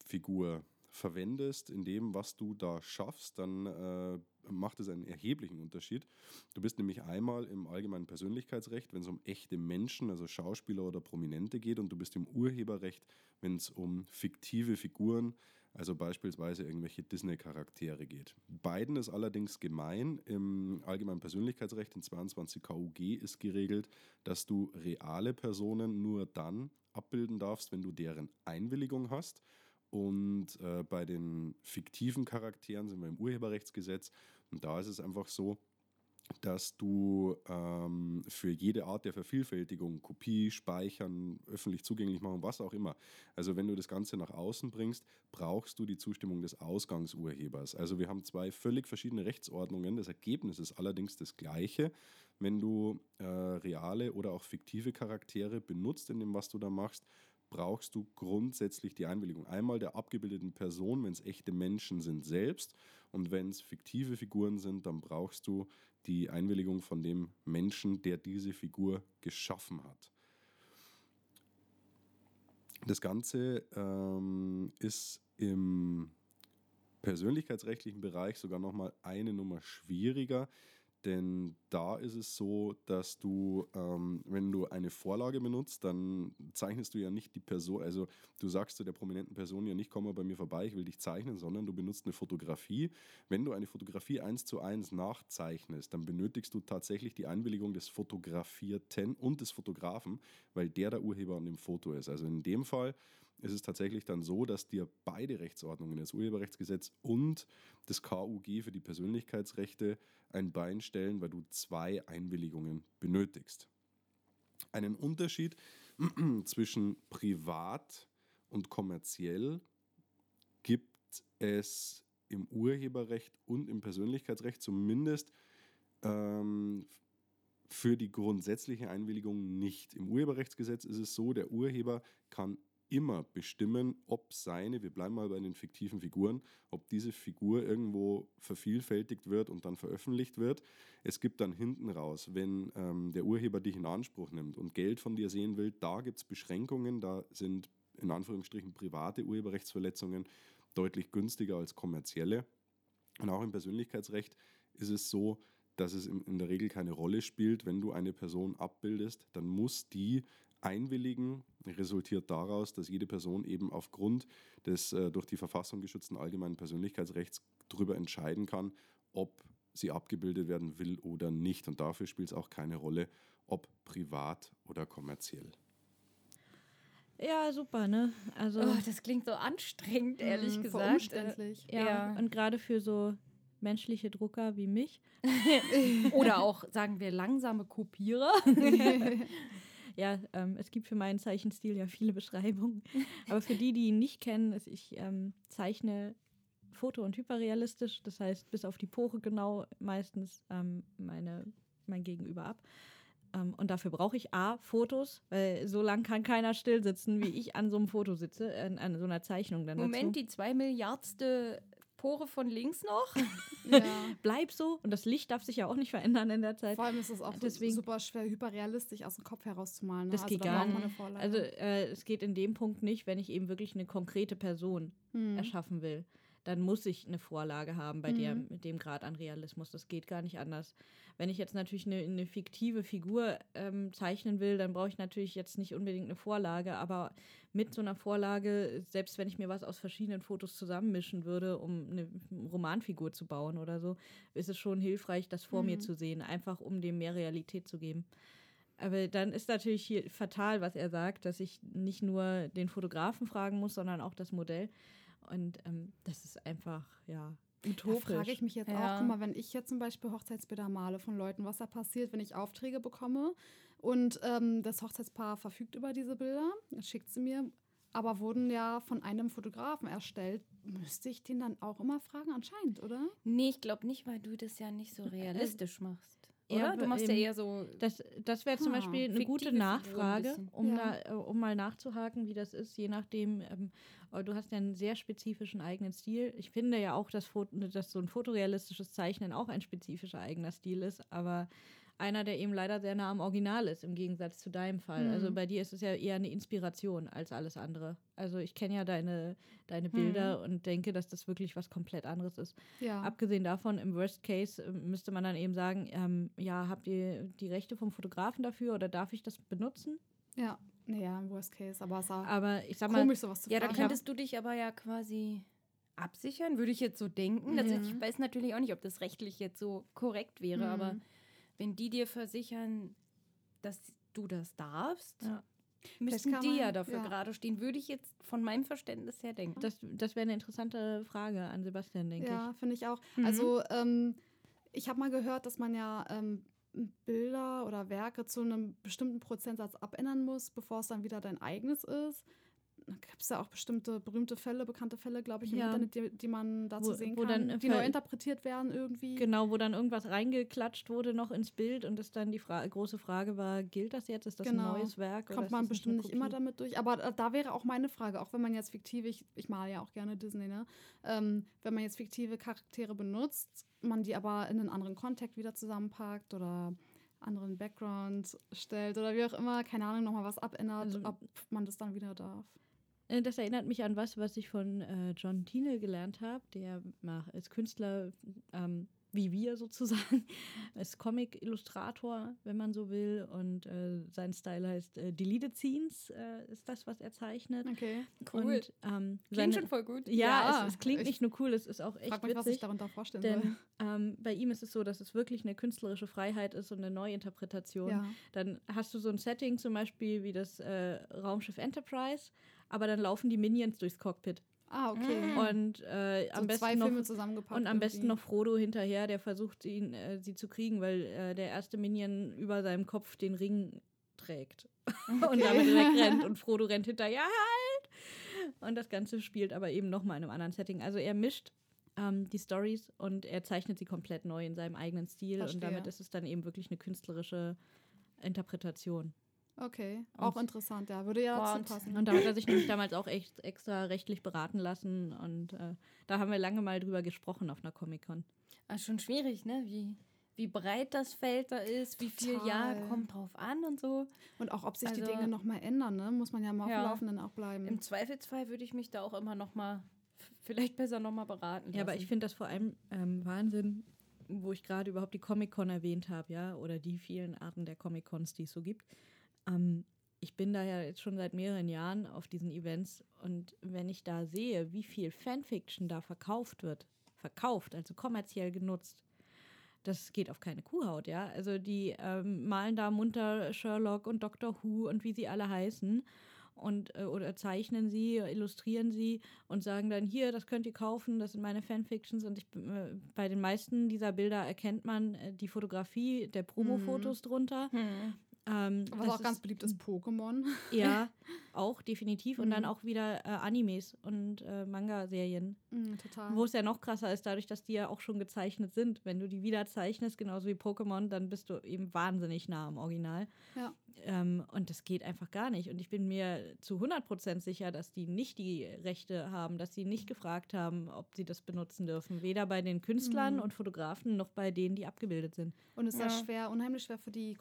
Figur verwendest in dem, was du da schaffst, dann äh, macht es einen erheblichen Unterschied. Du bist nämlich einmal im allgemeinen Persönlichkeitsrecht, wenn es um echte Menschen, also Schauspieler oder Prominente geht, und du bist im Urheberrecht, wenn es um fiktive Figuren, also beispielsweise irgendwelche Disney-Charaktere geht. Beiden ist allerdings gemein. Im allgemeinen Persönlichkeitsrecht in 22 KUG ist geregelt, dass du reale Personen nur dann abbilden darfst, wenn du deren Einwilligung hast. Und äh, bei den fiktiven Charakteren sind wir im Urheberrechtsgesetz. Und da ist es einfach so, dass du ähm, für jede Art der Vervielfältigung, Kopie, Speichern, öffentlich zugänglich machen, was auch immer. Also wenn du das Ganze nach außen bringst, brauchst du die Zustimmung des Ausgangsurhebers. Also wir haben zwei völlig verschiedene Rechtsordnungen. Das Ergebnis ist allerdings das gleiche. Wenn du äh, reale oder auch fiktive Charaktere benutzt in dem, was du da machst, brauchst du grundsätzlich die Einwilligung. Einmal der abgebildeten Person, wenn es echte Menschen sind, selbst. Und wenn es fiktive Figuren sind, dann brauchst du die Einwilligung von dem Menschen, der diese Figur geschaffen hat. Das Ganze ähm, ist im persönlichkeitsrechtlichen Bereich sogar nochmal eine Nummer schwieriger, Denn da ist es so, dass du, ähm, wenn du eine Vorlage benutzt, dann zeichnest du ja nicht die Person, also du sagst zu der prominenten Person ja nicht, komm mal bei mir vorbei, ich will dich zeichnen, sondern du benutzt eine Fotografie. Wenn du eine Fotografie eins zu eins nachzeichnest, dann benötigst du tatsächlich die Einwilligung des Fotografierten und des Fotografen, weil der der Urheber an dem Foto ist. Also in dem Fall ist es tatsächlich dann so, dass dir beide Rechtsordnungen, das Urheberrechtsgesetz und das KUG für die Persönlichkeitsrechte, ein Bein stellen, weil du zwei Einwilligungen benötigst. Einen Unterschied zwischen privat und kommerziell gibt es im Urheberrecht und im Persönlichkeitsrecht zumindest ähm, für die grundsätzliche Einwilligung nicht. Im Urheberrechtsgesetz ist es so, der Urheber kann immer bestimmen, ob seine, wir bleiben mal bei den fiktiven Figuren, ob diese Figur irgendwo vervielfältigt wird und dann veröffentlicht wird. Es gibt dann hinten raus, wenn ähm, der Urheber dich in Anspruch nimmt und Geld von dir sehen will, da gibt es Beschränkungen, da sind in Anführungsstrichen private Urheberrechtsverletzungen deutlich günstiger als kommerzielle. Und auch im Persönlichkeitsrecht ist es so, dass es in der Regel keine Rolle spielt, wenn du eine Person abbildest, dann muss die einwilligen, resultiert daraus, dass jede Person eben aufgrund des äh, durch die Verfassung geschützten allgemeinen Persönlichkeitsrechts darüber entscheiden kann, ob sie abgebildet werden will oder nicht. Und dafür spielt es auch keine Rolle, ob privat oder kommerziell. Ja, super, ne? Also, Oh, das klingt so anstrengend, ehrlich Mm, gesagt. umständlich. ja, ja. und gerade für so menschliche Drucker wie mich. Oder auch, sagen wir, langsame Kopierer. Ja, ähm, es gibt für meinen Zeichenstil ja viele Beschreibungen. Aber für die, die ihn nicht kennen, ist, ich ähm, zeichne foto- und hyperrealistisch. Das heißt, bis auf die Pore genau meistens ähm, meine, mein Gegenüber ab. Ähm, und dafür brauche ich A, Fotos, weil so lange kann keiner still sitzen, wie ich an so einem Foto sitze, an, an so einer Zeichnung dann Moment, dazu. die zwei Milliardste Pore von links noch. ja. Bleib so und das Licht darf sich ja auch nicht verändern in der Zeit. Vor allem ist es auch Deswegen- super schwer, hyperrealistisch aus dem Kopf herauszumalen. Ne? Das also geht gar nicht. Also äh, es geht in dem Punkt nicht, wenn ich eben wirklich eine konkrete Person Hm. erschaffen will, dann muss ich eine Vorlage haben bei der, Mhm. mit dem Grad an Realismus. Das geht gar nicht anders. Wenn ich jetzt natürlich eine, eine fiktive Figur ähm, zeichnen will, dann brauche ich natürlich jetzt nicht unbedingt eine Vorlage, aber mit so einer Vorlage, selbst wenn ich mir was aus verschiedenen Fotos zusammenmischen würde, um eine Romanfigur zu bauen oder so, ist es schon hilfreich, das vor mir Mhm. zu sehen, einfach um dem mehr Realität zu geben. Aber dann ist natürlich hier fatal, was er sagt, dass ich nicht nur den Fotografen fragen muss, sondern auch das Modell. Und ähm, das ist einfach, ja, Da utopisch. frage ich mich jetzt Ja. auch, guck mal, wenn ich jetzt zum Beispiel Hochzeitsbilder male von Leuten, was da passiert, wenn ich Aufträge bekomme und ähm, das Hochzeitspaar verfügt über diese Bilder, das schickt sie mir, aber wurden ja von einem Fotografen erstellt, müsste ich den dann auch immer fragen, anscheinend, oder? Nee, ich glaube nicht, weil du das ja nicht so realistisch machst. Ja, Oder? aber du machst ja eben- eher so. Das, das wäre zum Ah, Beispiel eine gute ein Nachfrage, bisschen. um, Ja. da, um mal nachzuhaken, wie das ist, je nachdem. Ähm, du hast ja einen sehr spezifischen eigenen Stil. Ich finde ja auch, dass, Foto, dass so ein fotorealistisches Zeichnen auch ein spezifischer eigener Stil ist, aber einer, der eben leider sehr nah am Original ist, im Gegensatz zu deinem Fall. Also Mhm. bei dir ist es ja eher eine Inspiration als alles andere. Also ich kenne ja deine, deine Bilder und denke, dass das wirklich was komplett anderes ist. Ja. Abgesehen davon, im Worst Case äh, müsste man dann eben sagen, ähm, ja, habt ihr die Rechte vom Fotografen dafür oder darf ich das benutzen? ja. Naja, im Worst Case, aber es ist auch Aber ich sag mal, komisch, sowas zu Ja, da fragen. könntest du dich aber ja quasi absichern, würde ich jetzt so denken. Also Ja. ich weiß natürlich auch nicht, ob das rechtlich jetzt so korrekt wäre, Mhm. aber wenn die dir versichern, dass du das darfst, Ja. müssten kann die man- ja dafür ja. gerade stehen, würde ich jetzt von meinem Verständnis her denken. das, das wäre eine interessante Frage an Sebastian, denke Ja, finde ich auch. Mhm. Also ähm, ich habe mal gehört, dass man ja ähm, Bilder oder Werke zu einem bestimmten Prozentsatz abändern muss, bevor es dann wieder dein eigenes ist. Da gibt es ja auch bestimmte berühmte Fälle, bekannte Fälle, glaube ich, im Ja. Internet, die, die man dazu Wo- sehen wo kann, dann die neu interpretiert werden irgendwie. Genau, wo dann irgendwas reingeklatscht wurde noch ins Bild und das dann die Fra große Frage war, gilt das jetzt? Ist das Genau. ein neues Werk? Kommt man bestimmt nicht immer damit durch. Aber da, da wäre auch meine Frage, auch wenn man jetzt fiktive, ich, ich male ja auch gerne Disney, ne? Ähm, wenn man jetzt fiktive Charaktere benutzt, man die aber in einen anderen Kontext wieder zusammenpackt oder anderen Background stellt oder wie auch immer, keine Ahnung, nochmal was abändert, Also- ob man das dann wieder darf. Äh, Das erinnert mich an was, was ich von äh, John Tiene gelernt habe, der als Künstler ähm, wie wir sozusagen. Ist Comic-Illustrator, wenn man so will. Und äh, sein Style heißt äh, Deleted Scenes, äh, ist das, was er zeichnet. Okay. Cool. Und, ähm, Klingt seine- schon voll gut. Ja, Ja, es, es klingt ich nicht nur cool, es ist auch echt Frag mich, was ich witzig. darunter vorstellen soll. Denn ähm, bei ihm ist es so, dass es wirklich eine künstlerische Freiheit ist und eine Neuinterpretation. Ja. Dann hast du so ein Setting zum Beispiel wie das äh, Raumschiff Enterprise, aber dann laufen die Minions durchs Cockpit. Ah, okay. Und äh, so am besten zwei noch Filme zusammengepackt. und am besten irgendwie. noch Frodo hinterher, der versucht, ihn, äh, sie zu kriegen, weil äh, der erste Minion über seinem Kopf den Ring trägt und damit wegrennt und Frodo rennt hinterher, halt! Und das Ganze spielt aber eben nochmal in einem anderen Setting. Also er mischt ähm, die Stories und er zeichnet sie komplett neu in seinem eigenen Stil Verstehe. und damit ist es dann eben wirklich eine künstlerische Interpretation. Okay, auch Und- interessant, ja. Würde ja dazu und- passen. Und da hat er sich nämlich damals auch echt extra rechtlich beraten lassen und äh, da haben wir lange mal drüber gesprochen auf einer Comic-Con. Ah, schon schwierig, ne? Wie, wie breit das Feld da ist, wie viel ja Total. kommt drauf an und so. Und auch, ob sich die Also- Dinge nochmal ändern, ne? Muss man ja mal auf Ja. dem Laufenden auch bleiben. Im Zweifelsfall würde ich mich da auch immer noch mal f- vielleicht besser noch mal beraten lassen. Ja, aber ich finde das vor allem ähm, Wahnsinn, wo ich gerade überhaupt die Comic-Con erwähnt habe, ja, oder die vielen Arten der Comic-Cons, die es so gibt. Ähm, ich bin da ja jetzt schon seit mehreren Jahren auf diesen Events und wenn ich da sehe, wie viel Fanfiction da verkauft wird, verkauft, also kommerziell genutzt, das geht auf keine Kuhhaut, ja. Also die ähm, malen da munter Sherlock und Doctor Who und wie sie alle heißen und äh, oder zeichnen sie, illustrieren sie und sagen dann hier, das könnt ihr kaufen, das sind meine Fanfictions und ich äh, bei den meisten dieser Bilder erkennt man äh, die Fotografie der Promo-Fotos drunter. Hm. Ähm, Was auch ganz beliebt ist, Pokémon. Ja, auch definitiv und dann Mhm. auch wieder äh, Animes und äh, Manga-Serien, Mm, total. wo es ja noch krasser ist, dadurch, dass die ja auch schon gezeichnet sind. Wenn du die wieder zeichnest, genauso wie Pokémon, dann bist du eben wahnsinnig nah am Original. Ja. Ähm, und das geht einfach gar nicht. Und ich bin mir zu 100% sicher, dass die nicht die Rechte haben, dass sie nicht gefragt haben, ob sie das benutzen dürfen. Weder bei den Künstlern Mhm. und Fotografen noch bei denen, die abgebildet sind. Und es ist ja schwer, unheimlich schwer für die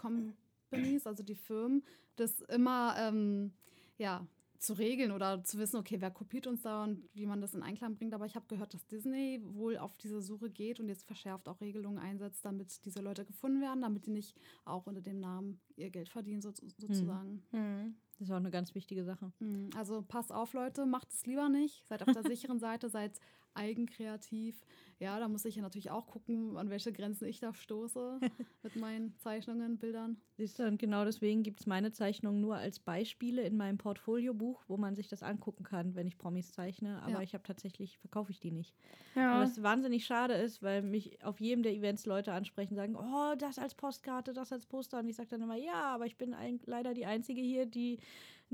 Companies, also die Firmen, das immer ähm, ja, zu regeln oder zu wissen, okay, wer kopiert uns da und wie man das in Einklang bringt. Aber ich habe gehört, dass Disney wohl auf diese Suche geht und jetzt verschärft auch Regelungen einsetzt, damit diese Leute gefunden werden, damit die nicht auch unter dem Namen ihr Geld verdienen, so, sozusagen. Hm. Das ist auch eine ganz wichtige Sache. Mhm. Also passt auf, Leute, macht es lieber nicht. Seid auf der sicheren Seite, seid eigenkreativ. Ja, da muss ich ja natürlich auch gucken, an welche Grenzen ich da stoße mit meinen Zeichnungen, Bildern. Siehst du, und genau deswegen gibt es meine Zeichnungen nur als Beispiele in meinem Portfoliobuch, wo man sich das angucken kann, wenn ich Promis zeichne. Aber Ja. ich habe tatsächlich, verkaufe ich die nicht. Ja. Was wahnsinnig schade ist, weil mich auf jedem der Events Leute ansprechen, sagen, oh, das als Postkarte, das als Poster. Und ich sage dann immer, ja, aber ich bin ein, leider die Einzige hier, die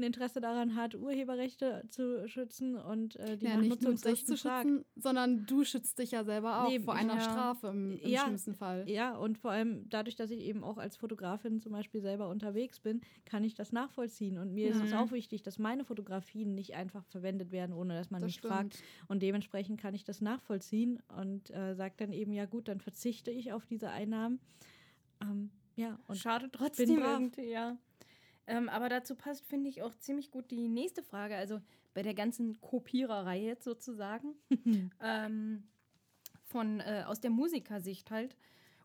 ein Interesse daran hat, Urheberrechte zu schützen und äh, die ja, nicht nur das Nutzungsrechten zu fragt. schützen, sondern du schützt dich ja selber auch Nee, vor einer ja. Strafe im, im Ja, schlimmsten Fall. Ja, und vor allem dadurch, dass ich eben auch als Fotografin zum Beispiel selber unterwegs bin, kann ich das nachvollziehen. Und mir ist es Mhm. auch wichtig, dass meine Fotografien nicht einfach verwendet werden, ohne dass man Das mich fragt. stimmt. Und dementsprechend kann ich das nachvollziehen und äh, sage dann eben, ja gut, dann verzichte ich auf diese Einnahmen. Ähm, ja, und Schade trotzdem irgendwie, ja. Ähm, aber dazu passt, finde ich, auch ziemlich gut die nächste Frage. Also bei der ganzen Kopiererei jetzt sozusagen. ähm, von, äh, aus der Musikersicht halt.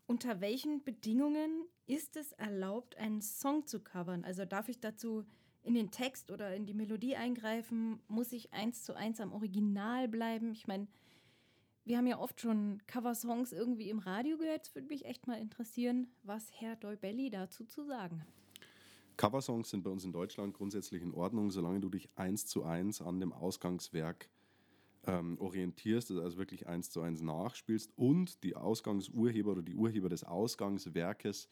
Unter welchen Bedingungen ist es erlaubt, einen Song zu covern? Also darf ich dazu in den Text oder in die Melodie eingreifen? Muss ich eins zu eins am Original bleiben? Ich meine, wir haben ja oft schon Coversongs irgendwie im Radio gehört. Es würde mich echt mal interessieren, was Herr Deubelli dazu zu sagen hat. Coversongs sind bei uns in Deutschland grundsätzlich in Ordnung, solange du dich eins zu eins an dem Ausgangswerk ähm, orientierst, also wirklich eins zu eins nachspielst und die Ausgangsurheber oder die Urheber des Ausgangswerkes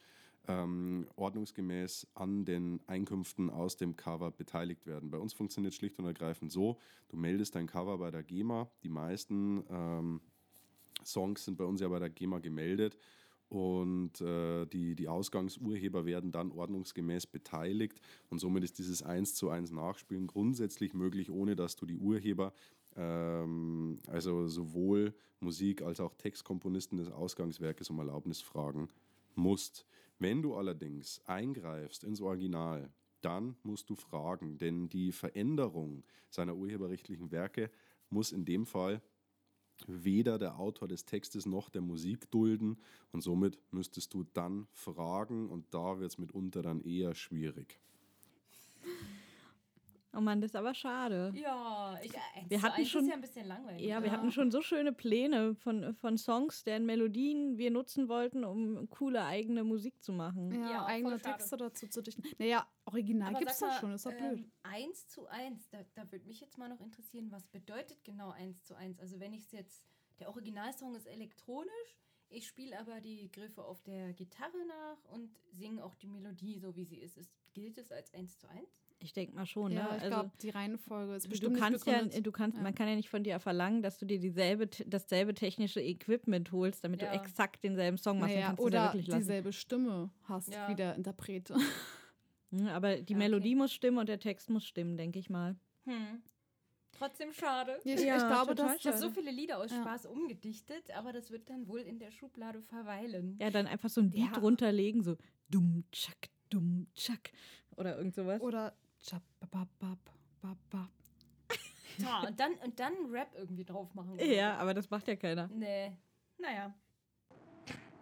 ähm, ordnungsgemäß an den Einkünften aus dem Cover beteiligt werden. Bei uns funktioniert es schlicht und ergreifend so, du meldest dein Cover bei der GEMA, die meisten ähm, Songs sind bei uns ja bei der GEMA gemeldet und äh, die, die Ausgangsurheber werden dann ordnungsgemäß beteiligt und somit ist dieses 1 zu 1 Nachspielen grundsätzlich möglich, ohne dass du die Urheber, ähm, also sowohl Musik als auch Textkomponisten des Ausgangswerkes um Erlaubnis fragen musst. Wenn du allerdings eingreifst ins Original, dann musst du fragen, denn die Veränderung seiner urheberrechtlichen Werke muss in dem Fall weder der Autor des Textes noch der Musik dulden und somit müsstest du dann fragen und da wird es mitunter dann eher schwierig. Oh Mann, das ist aber schade. Ja, ich, Wir zu hatten schon- ist ja ein bisschen langweilig. Ja, wir hatten schon so schöne Pläne von, von Songs, deren Melodien wir nutzen wollten, um coole eigene Musik zu machen. Ja, Ja, eigene. Texte dazu zu dichten. Naja, Original gibt es mal, schon, ist doch ähm, blöd. Eins zu eins, da, da würde mich jetzt mal noch interessieren, was bedeutet genau eins zu eins? Also wenn ich es jetzt, der Originalsong ist elektronisch, ich spiele aber die Griffe auf der Gitarre nach und singe auch die Melodie so, wie sie ist. ist gilt es als eins zu eins? Ich denke mal schon, Ja, ne? ich Also, glaube, die Reihenfolge ist du bestimmt kannst nicht ja, du kannst, Ja. man kann ja nicht von dir verlangen, dass du dir dieselbe, dasselbe technische Equipment holst, damit Ja. du exakt denselben Song machst. Naja, kannst du ja oder wirklich lassen. dieselbe Stimme hast Ja. wie der Interpret. Hm, Aber die Ja, okay. Melodie muss stimmen und der Text muss stimmen, denke ich mal. Hm. Trotzdem schade. Ich, Ja, ich glaube, total dass Ich habe so das, viele Lieder aus Ja. Spaß umgedichtet, aber das wird dann wohl in der Schublade verweilen. Ja, dann einfach so ein Beat Ja. runterlegen, so dumm, tschak, dumm, tschak. Oder irgend sowas. oder Ja, und, dann, und dann Rap irgendwie drauf machen. oder Ja, aber das macht ja keiner. Nee. Naja.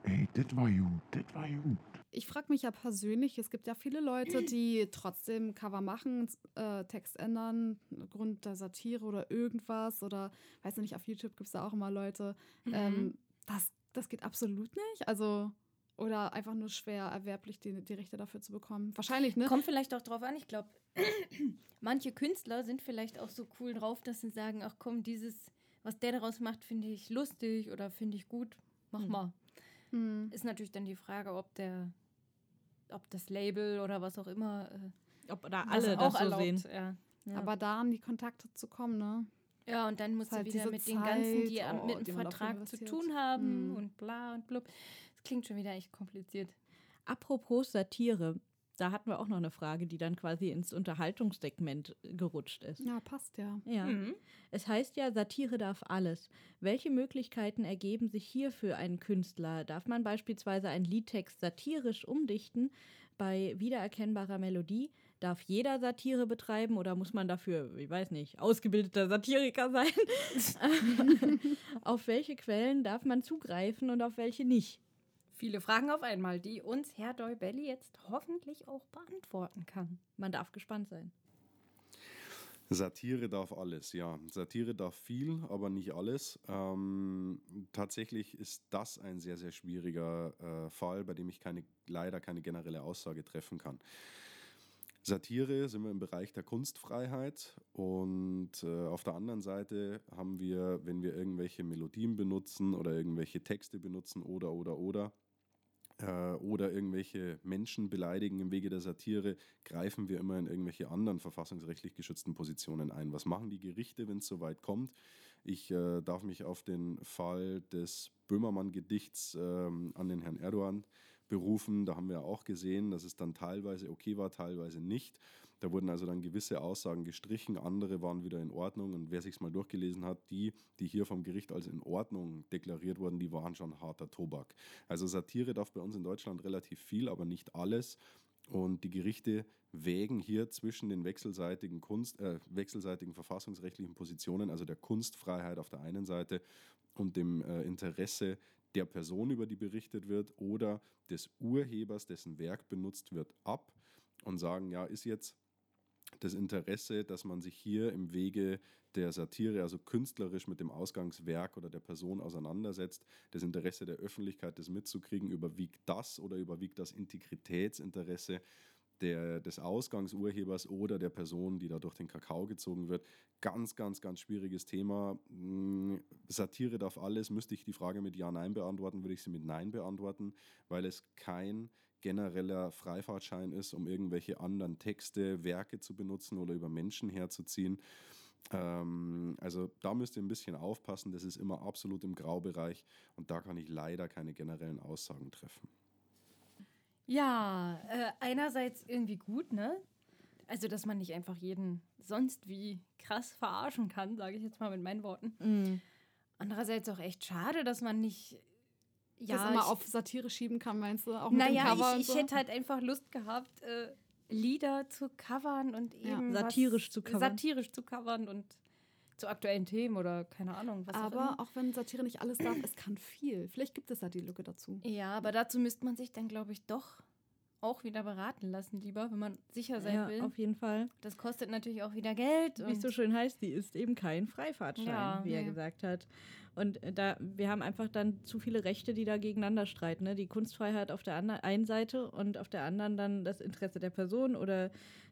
Ey, das war gut, das war gut. Ich frage mich ja persönlich, es gibt ja viele Leute, die trotzdem Cover machen, äh, Text ändern, aufgrund der Satire oder irgendwas. Oder weiß nicht, auf YouTube gibt es da auch immer Leute. Mhm. Ähm, das, das geht absolut nicht. Also, oder einfach nur schwer erwerblich die, die Rechte dafür zu bekommen. Wahrscheinlich, ne? Kommt vielleicht auch drauf an. Ich glaube, manche Künstler sind vielleicht auch so cool drauf, dass sie sagen, ach komm, dieses, was der daraus macht, finde ich lustig oder finde ich gut. Mach Hm. mal. Hm. Ist natürlich dann die Frage, ob der, ob das Label oder was auch immer äh, Ob da das alle das so sehen. Ja. Ja. Aber da an die Kontakte zu kommen, ne? ja, und dann musst halt du wieder mit den ganzen, die Zeit, oh, mit dem Vertrag zu tun haben Hm. und bla und blub. Das klingt schon wieder echt kompliziert. Apropos Satire, da hatten wir auch noch eine Frage, die dann quasi ins Unterhaltungssegment gerutscht ist. Ja, passt ja. Ja. Mhm. Es heißt ja, Satire darf alles. Welche Möglichkeiten ergeben sich hier für einen Künstler? Darf man beispielsweise einen Liedtext satirisch umdichten bei wiedererkennbarer Melodie? Darf jeder Satire betreiben oder muss man dafür, ich weiß nicht, ausgebildeter Satiriker sein? auf welche Quellen darf man zugreifen und auf welche nicht? Viele Fragen auf einmal, die uns Herr Deubelli jetzt hoffentlich auch beantworten kann. Man darf gespannt sein. Satire darf alles, ja. Satire darf viel, aber nicht alles. Ähm, tatsächlich ist das ein sehr, sehr schwieriger äh, Fall, bei dem ich keine, leider keine generelle Aussage treffen kann. Satire sind wir im Bereich der Kunstfreiheit und äh, auf der anderen Seite haben wir, wenn wir irgendwelche Melodien benutzen oder irgendwelche Texte benutzen oder, oder, oder, äh, oder irgendwelche Menschen beleidigen im Wege der Satire, greifen wir immer in irgendwelche anderen verfassungsrechtlich geschützten Positionen ein. Was machen die Gerichte, wenn es soweit kommt? Ich äh, darf mich auf den Fall des Böhmermann-Gedichts ähm, an den Herrn Erdogan berufen. Da haben wir auch gesehen, dass es dann teilweise okay war, teilweise nicht. Da wurden also dann gewisse Aussagen gestrichen, andere waren wieder in Ordnung. Und wer sich mal durchgelesen hat, die, die hier vom Gericht als in Ordnung deklariert wurden, die waren schon harter Tobak. Also Satire darf bei uns in Deutschland relativ viel, aber nicht alles. Und die Gerichte wägen hier zwischen den wechselseitigen, Kunst, äh, wechselseitigen verfassungsrechtlichen Positionen, also der Kunstfreiheit auf der einen Seite und dem äh, Interesse der Person, über die berichtet wird, oder des Urhebers, dessen Werk benutzt wird, ab und sagen, ja, ist jetzt das Interesse, dass man sich hier im Wege der Satire, also künstlerisch mit dem Ausgangswerk oder der Person auseinandersetzt, das Interesse der Öffentlichkeit, das mitzukriegen, überwiegt das oder überwiegt das Integritätsinteresse der, des Ausgangsurhebers oder der Person, die da durch den Kakao gezogen wird. Ganz, ganz, ganz schwieriges Thema. Mm, Satire darf alles. Müsste ich die Frage mit Ja, Nein beantworten, würde ich sie mit Nein beantworten, weil es kein genereller Freifahrtschein ist, um irgendwelche anderen Texte, Werke zu benutzen oder über Menschen herzuziehen. Ähm, also da müsst ihr ein bisschen aufpassen, das ist immer absolut im Graubereich und da kann ich leider keine generellen Aussagen treffen. Ja, äh, einerseits irgendwie gut, ne? Also, dass man nicht einfach jeden sonst wie krass verarschen kann, sage ich jetzt mal mit meinen Worten. Mhm. Andererseits auch echt schade, dass man nicht. Ja, das immer auf Satire schieben kann, meinst du? Auch mit naja, dem Cover ich, ich so? hätte halt einfach Lust gehabt, äh, Lieder zu covern und Ja. eben. Satirisch was, zu covern. Satirisch zu covern und zu aktuellen Themen oder keine Ahnung. Was Aber auch, auch wenn Satire nicht alles darf, es kann viel. Vielleicht gibt es da die Lücke dazu. Ja, aber dazu müsste man sich dann, glaube ich, doch auch wieder beraten lassen, lieber, wenn man sicher sein Ja, will. auf jeden Fall. Das kostet natürlich auch wieder Geld. Wie es so schön heißt, die ist eben kein Freifahrtschein, Ja. wie er Nee. gesagt hat. Und äh, da, wir haben einfach dann zu viele Rechte, die da gegeneinander streiten. Ne? Die Kunstfreiheit auf der einen Seite und auf der anderen dann das Interesse der Person oder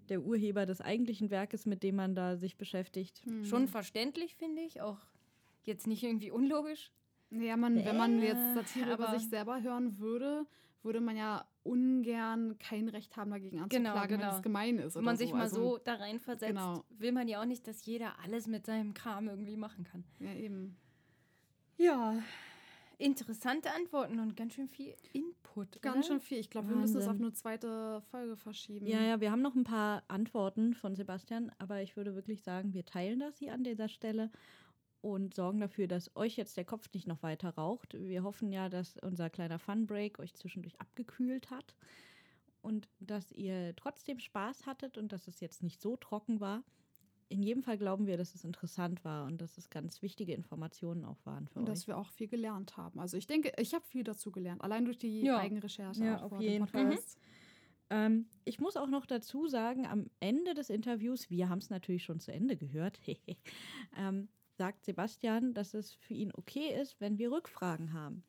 der Urheber des eigentlichen Werkes, mit dem man da sich beschäftigt. Hm. Schon verständlich, finde ich. Auch jetzt nicht irgendwie unlogisch. Ja, man, wenn man jetzt Satire über sich selber hören würde, würde man ja ungern kein Recht haben, dagegen anzuklagen, Genau, wenn genau. es gemein ist. Wenn man sich so. mal Also, so da reinversetzt, genau. will man ja auch nicht, dass jeder alles mit seinem Kram irgendwie machen kann. Ja, eben. Ja, interessante Antworten und ganz schön viel Input. Ganz oder? schön viel. Ich glaube, wir müssen es auf eine zweite Folge verschieben. Ja, ja, wir haben noch ein paar Antworten von Sebastian, aber ich würde wirklich sagen, wir teilen das hier an dieser Stelle und sorgen dafür, dass euch jetzt der Kopf nicht noch weiter raucht. Wir hoffen ja, dass unser kleiner Fun-Break euch zwischendurch abgekühlt hat und dass ihr trotzdem Spaß hattet und dass es jetzt nicht so trocken war. In jedem Fall glauben wir, dass es interessant war und dass es ganz wichtige Informationen auch waren für Und euch. dass wir auch viel gelernt haben. Also ich denke, ich habe viel dazu gelernt. Allein durch die Ja. Eigenrecherche. Ja, auf jeden Fall. Podcast. Ähm, ich muss auch noch dazu sagen, am Ende des Interviews, wir haben es natürlich schon zu Ende gehört, ähm, sagt Sebastian, dass es für ihn okay ist, wenn wir Rückfragen haben.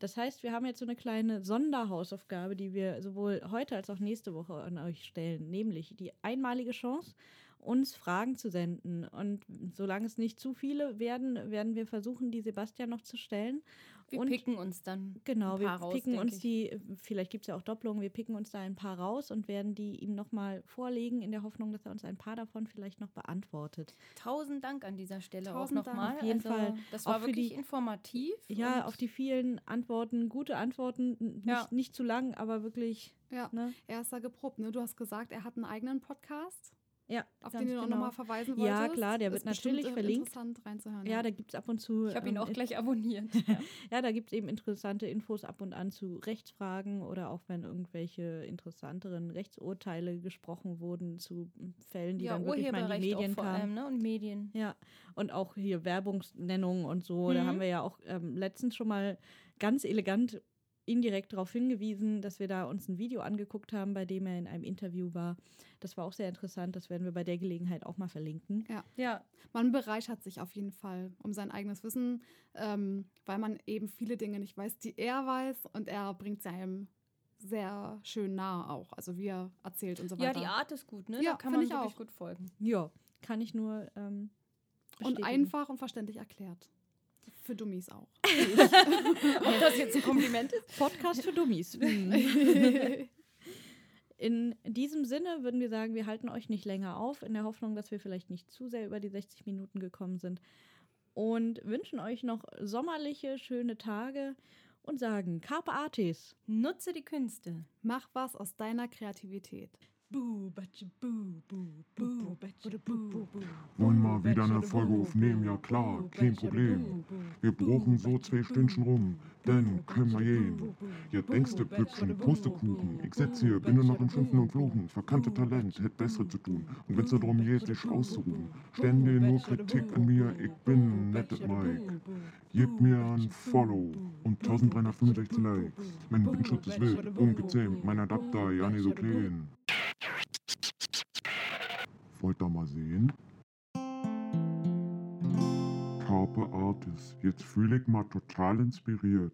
Das heißt, wir haben jetzt so eine kleine Sonderhausaufgabe, die wir sowohl heute als auch nächste Woche an euch stellen, nämlich die einmalige Chance, uns Fragen zu senden. Und solange es nicht zu viele werden, werden wir versuchen, die Sebastian noch zu stellen. Wir und picken uns dann Genau, ein wir raus, picken uns ich. die, vielleicht gibt es ja auch Doppelungen, wir picken uns da ein paar raus und werden die ihm nochmal vorlegen, in der Hoffnung, dass er uns ein paar davon vielleicht noch beantwortet. Tausend Dank an dieser Stelle Tausend auch nochmal. Auf jeden also, Fall. Das war für wirklich die- informativ. Ja, auf die vielen Antworten, gute Antworten, nicht, Ja. nicht zu lang, aber wirklich, Ja, ne? er ist da geprobt. Ne? Du hast gesagt, er hat einen eigenen Podcast, Ja, auf den du auch genau. nochmal verweisen Ja, wolltest. klar, der wird natürlich verlinkt. interessant reinzuhören. Ja, da gibt es ab und zu. ich habe ihn ähm, auch gleich abonniert. Ja. Ja, da gibt es eben interessante Infos ab und an zu Rechtsfragen oder auch wenn irgendwelche interessanteren Rechtsurteile gesprochen wurden zu Fällen, die ja, dann wirklich mal in die Medien vor kamen. allem, ne? Und Medien. Ja, und auch hier Werbungsnennungen und so. Da Mhm. haben wir ja auch ähm, letztens schon mal ganz elegant indirekt darauf hingewiesen, dass wir da uns ein Video angeguckt haben, bei dem er in einem Interview war. Das war auch sehr interessant. Das werden wir bei der Gelegenheit auch mal verlinken. Ja, Man bereichert sich auf jeden Fall um sein eigenes Wissen, ähm, weil man eben viele Dinge nicht weiß, die er weiß und er bringt sie einem sehr schön nahe auch. Also wie er erzählt und so ja, weiter. die Art ist gut, ne? Ja, da kann man ich wirklich auch. gut folgen. Ja, kann ich nur ähm, und einfach und verständlich erklärt. Für Dummies auch. Ob das jetzt ein Kompliment ist? Podcast für Dummies. Hm. In diesem Sinne würden wir sagen, wir halten euch nicht länger auf, in der Hoffnung, dass wir vielleicht nicht zu sehr über die 60 Minuten gekommen sind. Und wünschen euch noch sommerliche, schöne Tage und sagen Carpe Artis. Nutze die Künste. Mach was aus deiner Kreativität. Wollen mal wieder eine Folge aufnehmen? Ja klar, kein Problem. Wir brauchen so zwei Stündchen rum, dann können wir gehen. Ja, denkst du, Püppchen, Pustekuchen. Ich sitz hier, bin nur noch im Schimpfen und Fluchen. Verkannte Talent, hätt bessere zu tun. Und wenn's darum geht, dich auszuruhen. Ständig nur Kritik an mir, ich bin nettet Mike. Gib mir ein Follow und 1365 Likes. Mein Windschutz ist wild, ungezähmt, mein Adapter ja nicht so klein. Wollt ihr mal sehen? Carpe Artis. Jetzt fühle ich mal total inspiriert.